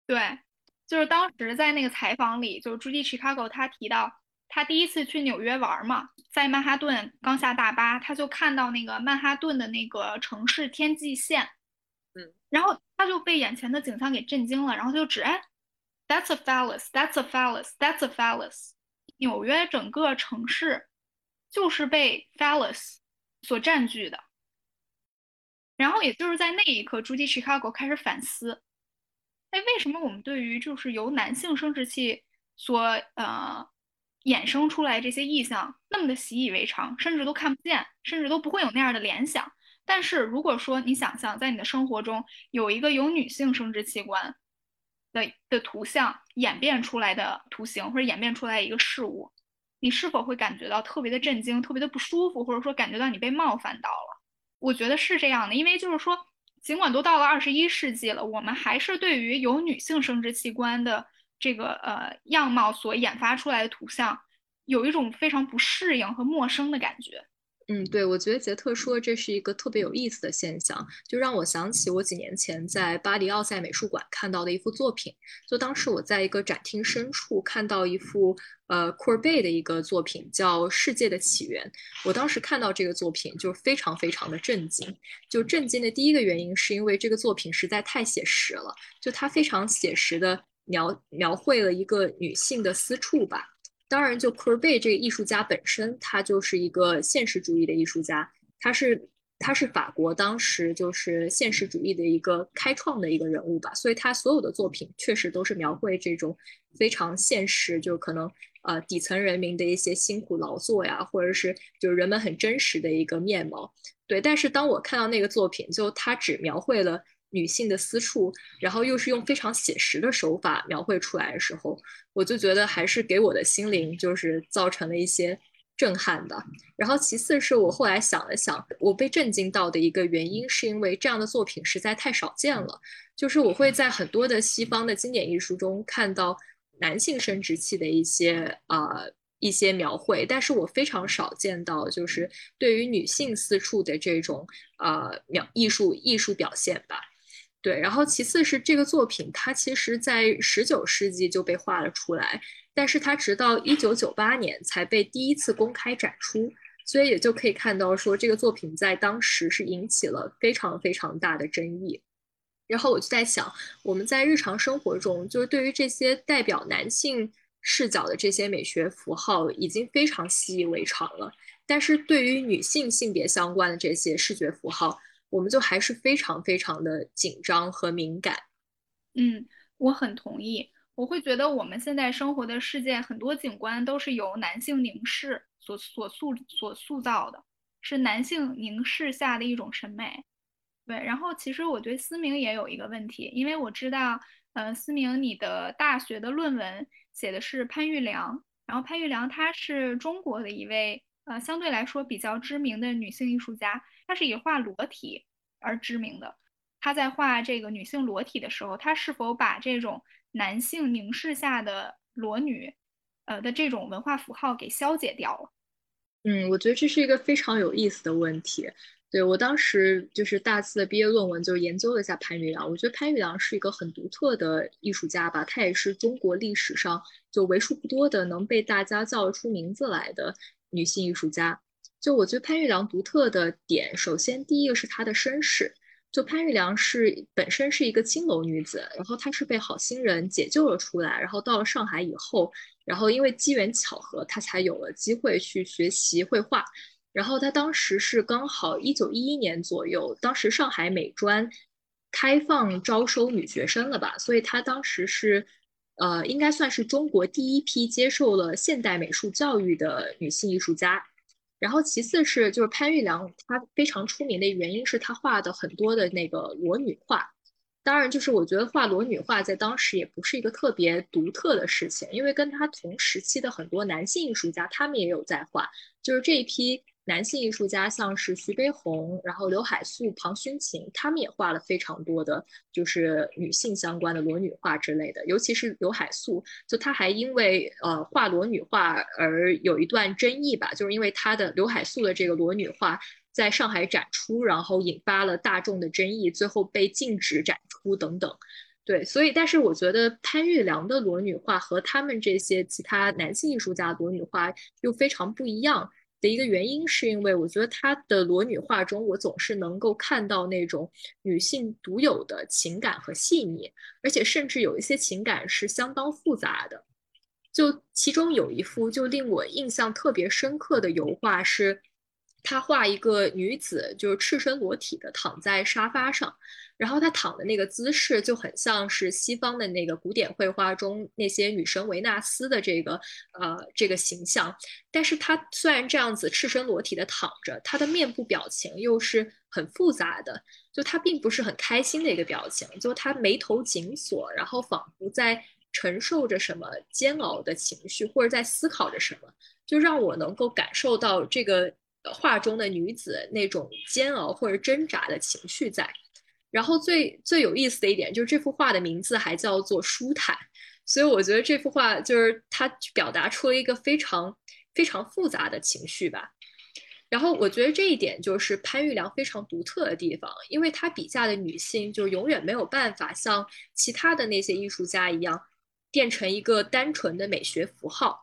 对，就是当时在那个采访里，就是朱迪· Chicago 他提到。他第一次去纽约玩嘛，在曼哈顿刚下大巴，他就看到那个曼哈顿的那个城市天际线，嗯，然后他就被眼前的景象给震惊了，然后他就指，哎，That's a phallus，That's a phallus，That's a phallus，纽约整个城市就是被 phallus 所占据的。然后也就是在那一刻，朱迪 Chicago 开始反思，哎，为什么我们对于就是由男性生殖器所呃。衍生出来这些意象那么的习以为常，甚至都看不见，甚至都不会有那样的联想。但是如果说你想象在你的生活中有一个有女性生殖器官的的图像演变出来的图形，或者演变出来一个事物，你是否会感觉到特别的震惊，特别的不舒服，或者说感觉到你被冒犯到了？我觉得是这样的，因为就是说，尽管都到了二十一世纪了，我们还是对于有女性生殖器官的。这个呃样貌所演发出来的图像，有一种非常不适应和陌生的感觉。嗯，对，我觉得杰特说这是一个特别有意思的现象，就让我想起我几年前在巴黎奥赛美术馆看到的一幅作品。就当时我在一个展厅深处看到一幅呃库尔贝的一个作品，叫《世界的起源》。我当时看到这个作品就非常非常的震惊。就震惊的第一个原因是因为这个作品实在太写实了，就它非常写实的。描描绘了一个女性的私处吧。当然，就库尔贝这个艺术家本身，他就是一个现实主义的艺术家。他是他是法国当时就是现实主义的一个开创的一个人物吧。所以他所有的作品确实都是描绘这种非常现实，就可能呃底层人民的一些辛苦劳作呀，或者是就是人们很真实的一个面貌。对，但是当我看到那个作品，就他只描绘了。女性的私处，然后又是用非常写实的手法描绘出来的时候，我就觉得还是给我的心灵就是造成了一些震撼的。然后其次是我后来想了想，我被震惊到的一个原因，是因为这样的作品实在太少见了。就是我会在很多的西方的经典艺术中看到男性生殖器的一些呃一些描绘，但是我非常少见到就是对于女性私处的这种呃描艺术艺术表现吧。对，然后其次是这个作品，它其实在十九世纪就被画了出来，但是它直到一九九八年才被第一次公开展出，所以也就可以看到说这个作品在当时是引起了非常非常大的争议。然后我就在想，我们在日常生活中，就是对于这些代表男性视角的这些美学符号，已经非常习以为常了，但是对于女性性别相关的这些视觉符号，我们就还是非常非常的紧张和敏感。嗯，我很同意。我会觉得我们现在生活的世界很多景观都是由男性凝视所所塑所塑造的，是男性凝视下的一种审美。对，然后其实我对思明也有一个问题，因为我知道，呃，思明你的大学的论文写的是潘玉良，然后潘玉良她是中国的一位呃相对来说比较知名的女性艺术家。她是以画裸体而知名的。她在画这个女性裸体的时候，她是否把这种男性凝视下的裸女，呃的这种文化符号给消解掉了？嗯，我觉得这是一个非常有意思的问题。对我当时就是大四的毕业论文，就研究了一下潘玉良。我觉得潘玉良是一个很独特的艺术家吧，她也是中国历史上就为数不多的能被大家叫得出名字来的女性艺术家。就我觉得潘玉良独特的点，首先第一个是她的身世。就潘玉良是本身是一个青楼女子，然后她是被好心人解救了出来，然后到了上海以后，然后因为机缘巧合，她才有了机会去学习绘画。然后她当时是刚好一九一一年左右，当时上海美专开放招收女学生了吧，所以她当时是呃应该算是中国第一批接受了现代美术教育的女性艺术家。然后其次是就是潘玉良，她非常出名的原因是她画的很多的那个裸女画。当然，就是我觉得画裸女画在当时也不是一个特别独特的事情，因为跟她同时期的很多男性艺术家，他们也有在画，就是这一批。男性艺术家像是徐悲鸿，然后刘海粟、庞勋琴，他们也画了非常多的就是女性相关的裸女画之类的。尤其是刘海粟，就他还因为呃画裸女画而有一段争议吧，就是因为他的刘海粟的这个裸女画在上海展出，然后引发了大众的争议，最后被禁止展出等等。对，所以但是我觉得潘玉良的裸女画和他们这些其他男性艺术家裸女画又非常不一样。的一个原因是因为我觉得她的裸女画中，我总是能够看到那种女性独有的情感和细腻，而且甚至有一些情感是相当复杂的。就其中有一幅就令我印象特别深刻的油画是。他画一个女子，就是赤身裸体的躺在沙发上，然后她躺的那个姿势就很像是西方的那个古典绘画中那些女神维纳斯的这个呃这个形象。但是她虽然这样子赤身裸体的躺着，她的面部表情又是很复杂的，就她并不是很开心的一个表情，就她眉头紧锁，然后仿佛在承受着什么煎熬的情绪，或者在思考着什么，就让我能够感受到这个。画中的女子那种煎熬或者挣扎的情绪在，然后最最有意思的一点就是这幅画的名字还叫做舒坦，所以我觉得这幅画就是它表达出了一个非常非常复杂的情绪吧。然后我觉得这一点就是潘玉良非常独特的地方，因为他笔下的女性就永远没有办法像其他的那些艺术家一样变成一个单纯的美学符号。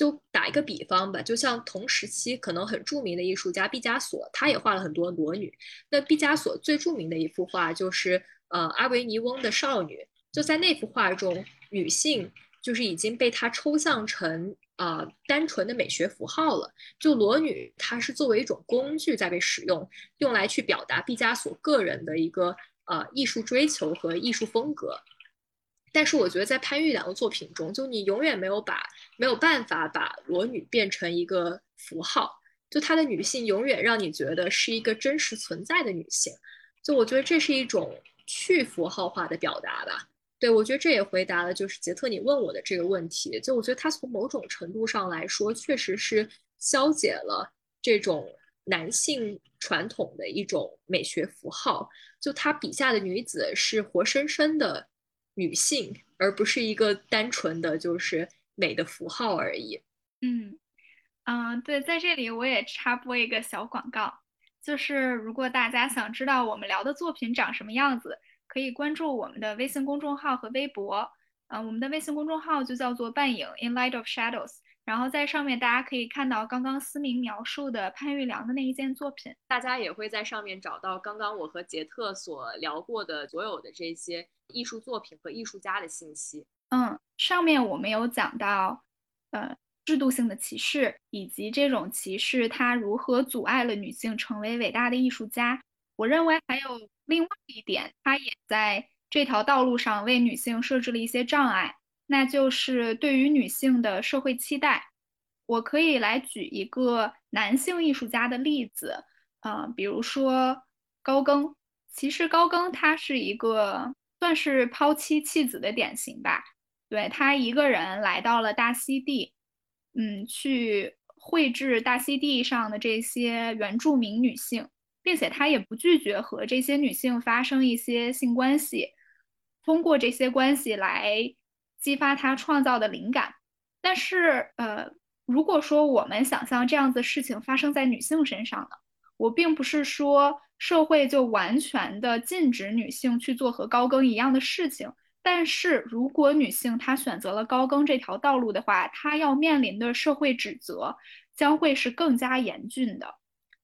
就打一个比方吧，就像同时期可能很著名的艺术家毕加索，他也画了很多裸女。那毕加索最著名的一幅画就是呃阿维尼翁的少女。就在那幅画中，女性就是已经被他抽象成啊单纯的美学符号了。就裸女，它是作为一种工具在被使用，用来去表达毕加索个人的一个呃艺术追求和艺术风格。但是我觉得在潘玉良的作品中，就你永远没有把没有办法把裸女变成一个符号，就她的女性永远让你觉得是一个真实存在的女性。就我觉得这是一种去符号化的表达吧。对我觉得这也回答了就是杰特你问我的这个问题。就我觉得他从某种程度上来说，确实是消解了这种男性传统的一种美学符号。就他笔下的女子是活生生的。女性，而不是一个单纯的就是美的符号而已。嗯嗯，对，在这里我也插播一个小广告，就是如果大家想知道我们聊的作品长什么样子，可以关注我们的微信公众号和微博。嗯，我们的微信公众号就叫做“半影 In Light of Shadows”，然后在上面大家可以看到刚刚思明描述的潘玉良的那一件作品。大家也会在上面找到刚刚我和杰特所聊过的所有的这些艺术作品和艺术家的信息。嗯，上面我们有讲到，呃，制度性的歧视以及这种歧视它如何阻碍了女性成为伟大的艺术家。我认为还有另外一点，它也在。这条道路上为女性设置了一些障碍，那就是对于女性的社会期待。我可以来举一个男性艺术家的例子，呃，比如说高更。其实高更他是一个算是抛妻弃子的典型吧。对他一个人来到了大溪地，嗯，去绘制大溪地上的这些原住民女性，并且他也不拒绝和这些女性发生一些性关系。通过这些关系来激发他创造的灵感，但是，呃，如果说我们想象这样子事情发生在女性身上呢？我并不是说社会就完全的禁止女性去做和高更一样的事情，但是如果女性她选择了高更这条道路的话，她要面临的社会指责将会是更加严峻的，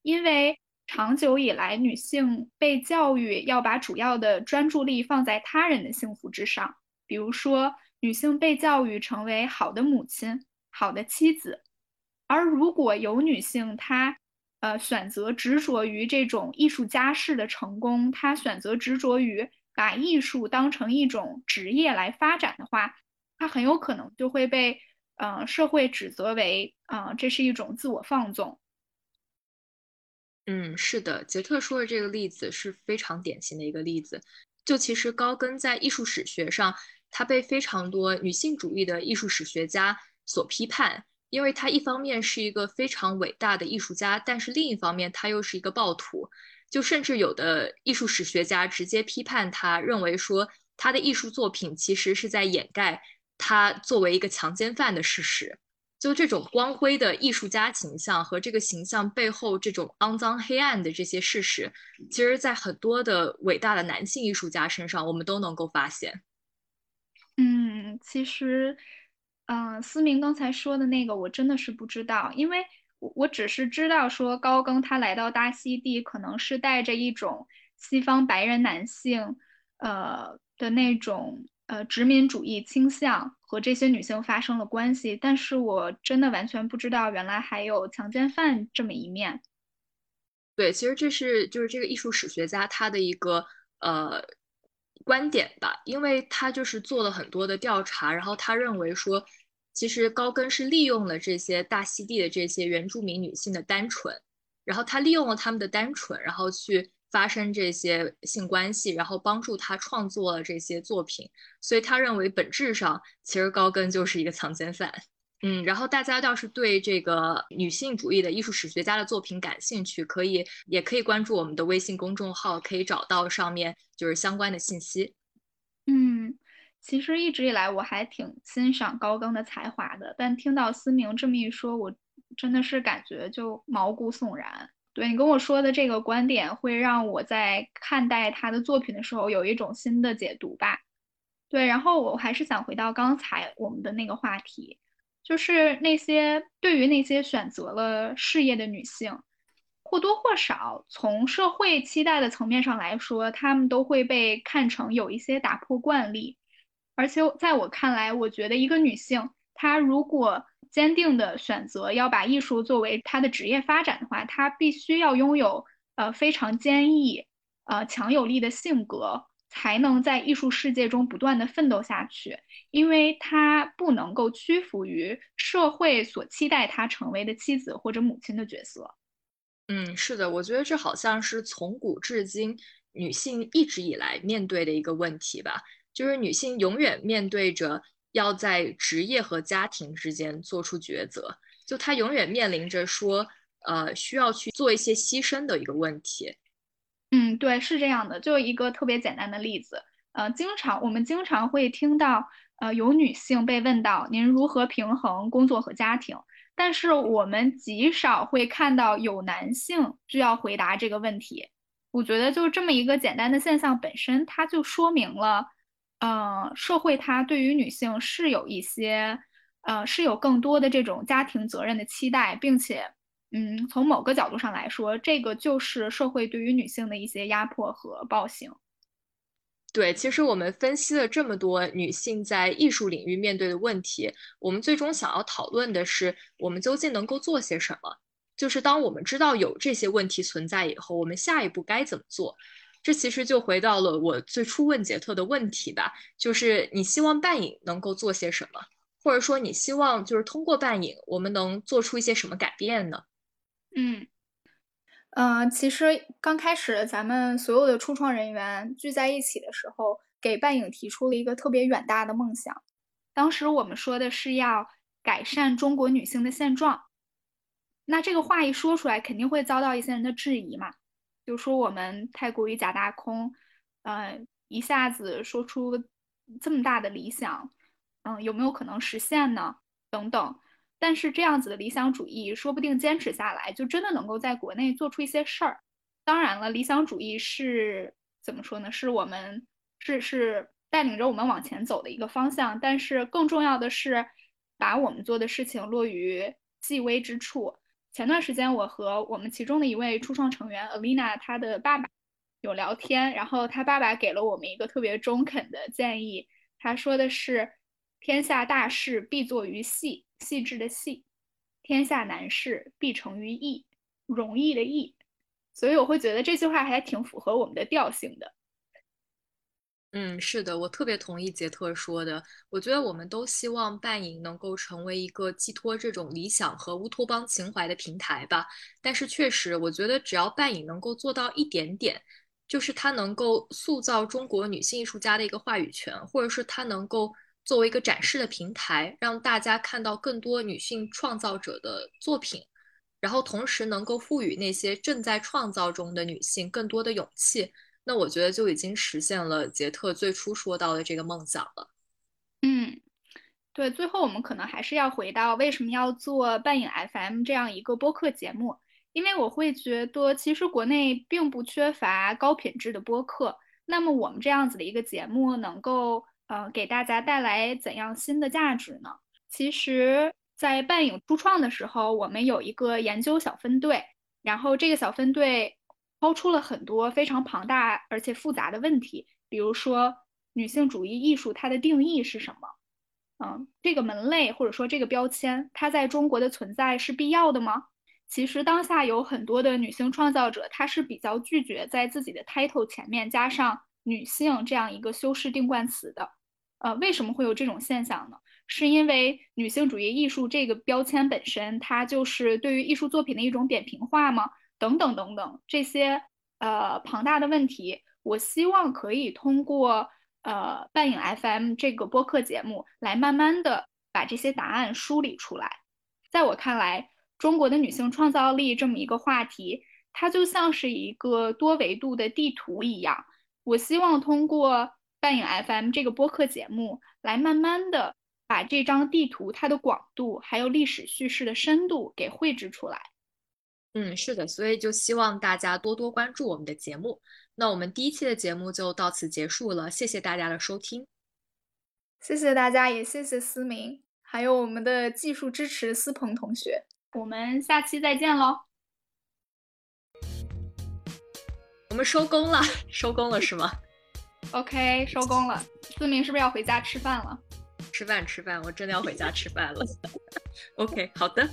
因为。长久以来，女性被教育要把主要的专注力放在他人的幸福之上。比如说，女性被教育成为好的母亲、好的妻子。而如果有女性她，呃，选择执着于这种艺术家式的成功，她选择执着于把艺术当成一种职业来发展的话，她很有可能就会被，呃，社会指责为，啊，这是一种自我放纵。嗯，是的，杰特说的这个例子是非常典型的一个例子。就其实高更在艺术史学上，他被非常多女性主义的艺术史学家所批判，因为他一方面是一个非常伟大的艺术家，但是另一方面他又是一个暴徒。就甚至有的艺术史学家直接批判他，认为说他的艺术作品其实是在掩盖他作为一个强奸犯的事实。就这种光辉的艺术家形象和这个形象背后这种肮脏黑暗的这些事实，其实，在很多的伟大的男性艺术家身上，我们都能够发现。嗯，其实，嗯，思明刚才说的那个，我真的是不知道，因为我我只是知道说高更他来到大溪地，可能是带着一种西方白人男性，呃的那种。呃，殖民主义倾向和这些女性发生了关系，但是我真的完全不知道原来还有强奸犯这么一面。对，其实这是就是这个艺术史学家他的一个呃观点吧，因为他就是做了很多的调查，然后他认为说，其实高更是利用了这些大溪地的这些原住民女性的单纯，然后他利用了他们的单纯，然后去。发生这些性关系，然后帮助他创作了这些作品，所以他认为本质上其实高更就是一个强奸犯。嗯，然后大家要是对这个女性主义的艺术史学家的作品感兴趣，可以也可以关注我们的微信公众号，可以找到上面就是相关的信息。嗯，其实一直以来我还挺欣赏高更的才华的，但听到思明这么一说，我真的是感觉就毛骨悚然。对你跟我说的这个观点，会让我在看待他的作品的时候有一种新的解读吧。对，然后我还是想回到刚才我们的那个话题，就是那些对于那些选择了事业的女性，或多或少从社会期待的层面上来说，她们都会被看成有一些打破惯例。而且在我看来，我觉得一个女性，她如果坚定的选择要把艺术作为她的职业发展的话，她必须要拥有呃非常坚毅、呃强有力的性格，才能在艺术世界中不断的奋斗下去。因为他不能够屈服于社会所期待他成为的妻子或者母亲的角色。嗯，是的，我觉得这好像是从古至今女性一直以来面对的一个问题吧，就是女性永远面对着。要在职业和家庭之间做出抉择，就她永远面临着说，呃，需要去做一些牺牲的一个问题。对，是这样的。就一个特别简单的例子，呃，经常我们经常会听到，呃，有女性被问到，您如何平衡工作和家庭？但是我们极少会看到有男性需要回答这个问题。我觉得就这么一个简单的现象本身，它就说明了，呃，社会它对于女性是有一些，呃，是有更多的这种家庭责任的期待，并且，嗯，从某个角度上来说，这个就是社会对于女性的一些压迫和暴行。对，其实我们分析了这么多女性在艺术领域面对的问题，我们最终想要讨论的是，我们究竟能够做些什么？就是当我们知道有这些问题存在以后，我们下一步该怎么做？这其实就回到了我最初问杰特的问题吧，就是你希望半影能够做些什么，或者说你希望就是通过半影，我们能做出一些什么改变呢？嗯。嗯，其实刚开始咱们所有的初创人员聚在一起的时候，给半影提出了一个特别远大的梦想。当时我们说的是要改善中国女性的现状。那这个话一说出来，肯定会遭到一些人的质疑嘛，就说我们太过于假大空，呃，一下子说出这么大的理想，嗯，有没有可能实现呢？等等。但是这样子的理想主义，说不定坚持下来，就真的能够在国内做出一些事儿。当然了，理想主义是怎么说呢？是我们是是带领着我们往前走的一个方向。但是更重要的是，把我们做的事情落于细微之处。前段时间，我和我们其中的一位初创成员 Alina，她的爸爸有聊天，然后他爸爸给了我们一个特别中肯的建议。他说的是：“天下大事必作于细。”细致的细，天下难事必成于易，容易的易，所以我会觉得这句话还挺符合我们的调性的。嗯，是的，我特别同意杰特说的。我觉得我们都希望半影能够成为一个寄托这种理想和乌托邦情怀的平台吧。但是确实，我觉得只要半影能够做到一点点，就是它能够塑造中国女性艺术家的一个话语权，或者是它能够。作为一个展示的平台，让大家看到更多女性创造者的作品，然后同时能够赋予那些正在创造中的女性更多的勇气，那我觉得就已经实现了杰特最初说到的这个梦想了。嗯，对，最后我们可能还是要回到为什么要做半影 FM 这样一个播客节目，因为我会觉得其实国内并不缺乏高品质的播客，那么我们这样子的一个节目能够。呃，给大家带来怎样新的价值呢？其实，在半影初创的时候，我们有一个研究小分队，然后这个小分队抛出了很多非常庞大而且复杂的问题，比如说女性主义艺术它的定义是什么？嗯，这个门类或者说这个标签，它在中国的存在是必要的吗？其实当下有很多的女性创造者，她是比较拒绝在自己的 title 前面加上女性这样一个修饰定冠词的。呃，为什么会有这种现象呢？是因为女性主义艺术这个标签本身，它就是对于艺术作品的一种扁平化吗？等等等等，这些呃庞大的问题，我希望可以通过呃半影 FM 这个播客节目来慢慢的把这些答案梳理出来。在我看来，中国的女性创造力这么一个话题，它就像是一个多维度的地图一样。我希望通过。半影 FM 这个播客节目，来慢慢的把这张地图它的广度，还有历史叙事的深度给绘制出来。嗯，是的，所以就希望大家多多关注我们的节目。那我们第一期的节目就到此结束了，谢谢大家的收听。谢谢大家，也谢谢思明，还有我们的技术支持思鹏同学。我们下期再见喽！我们收工了，收工了是吗？OK，收工了。思明是不是要回家吃饭了？吃饭吃饭，我真的要回家吃饭了。OK，好的。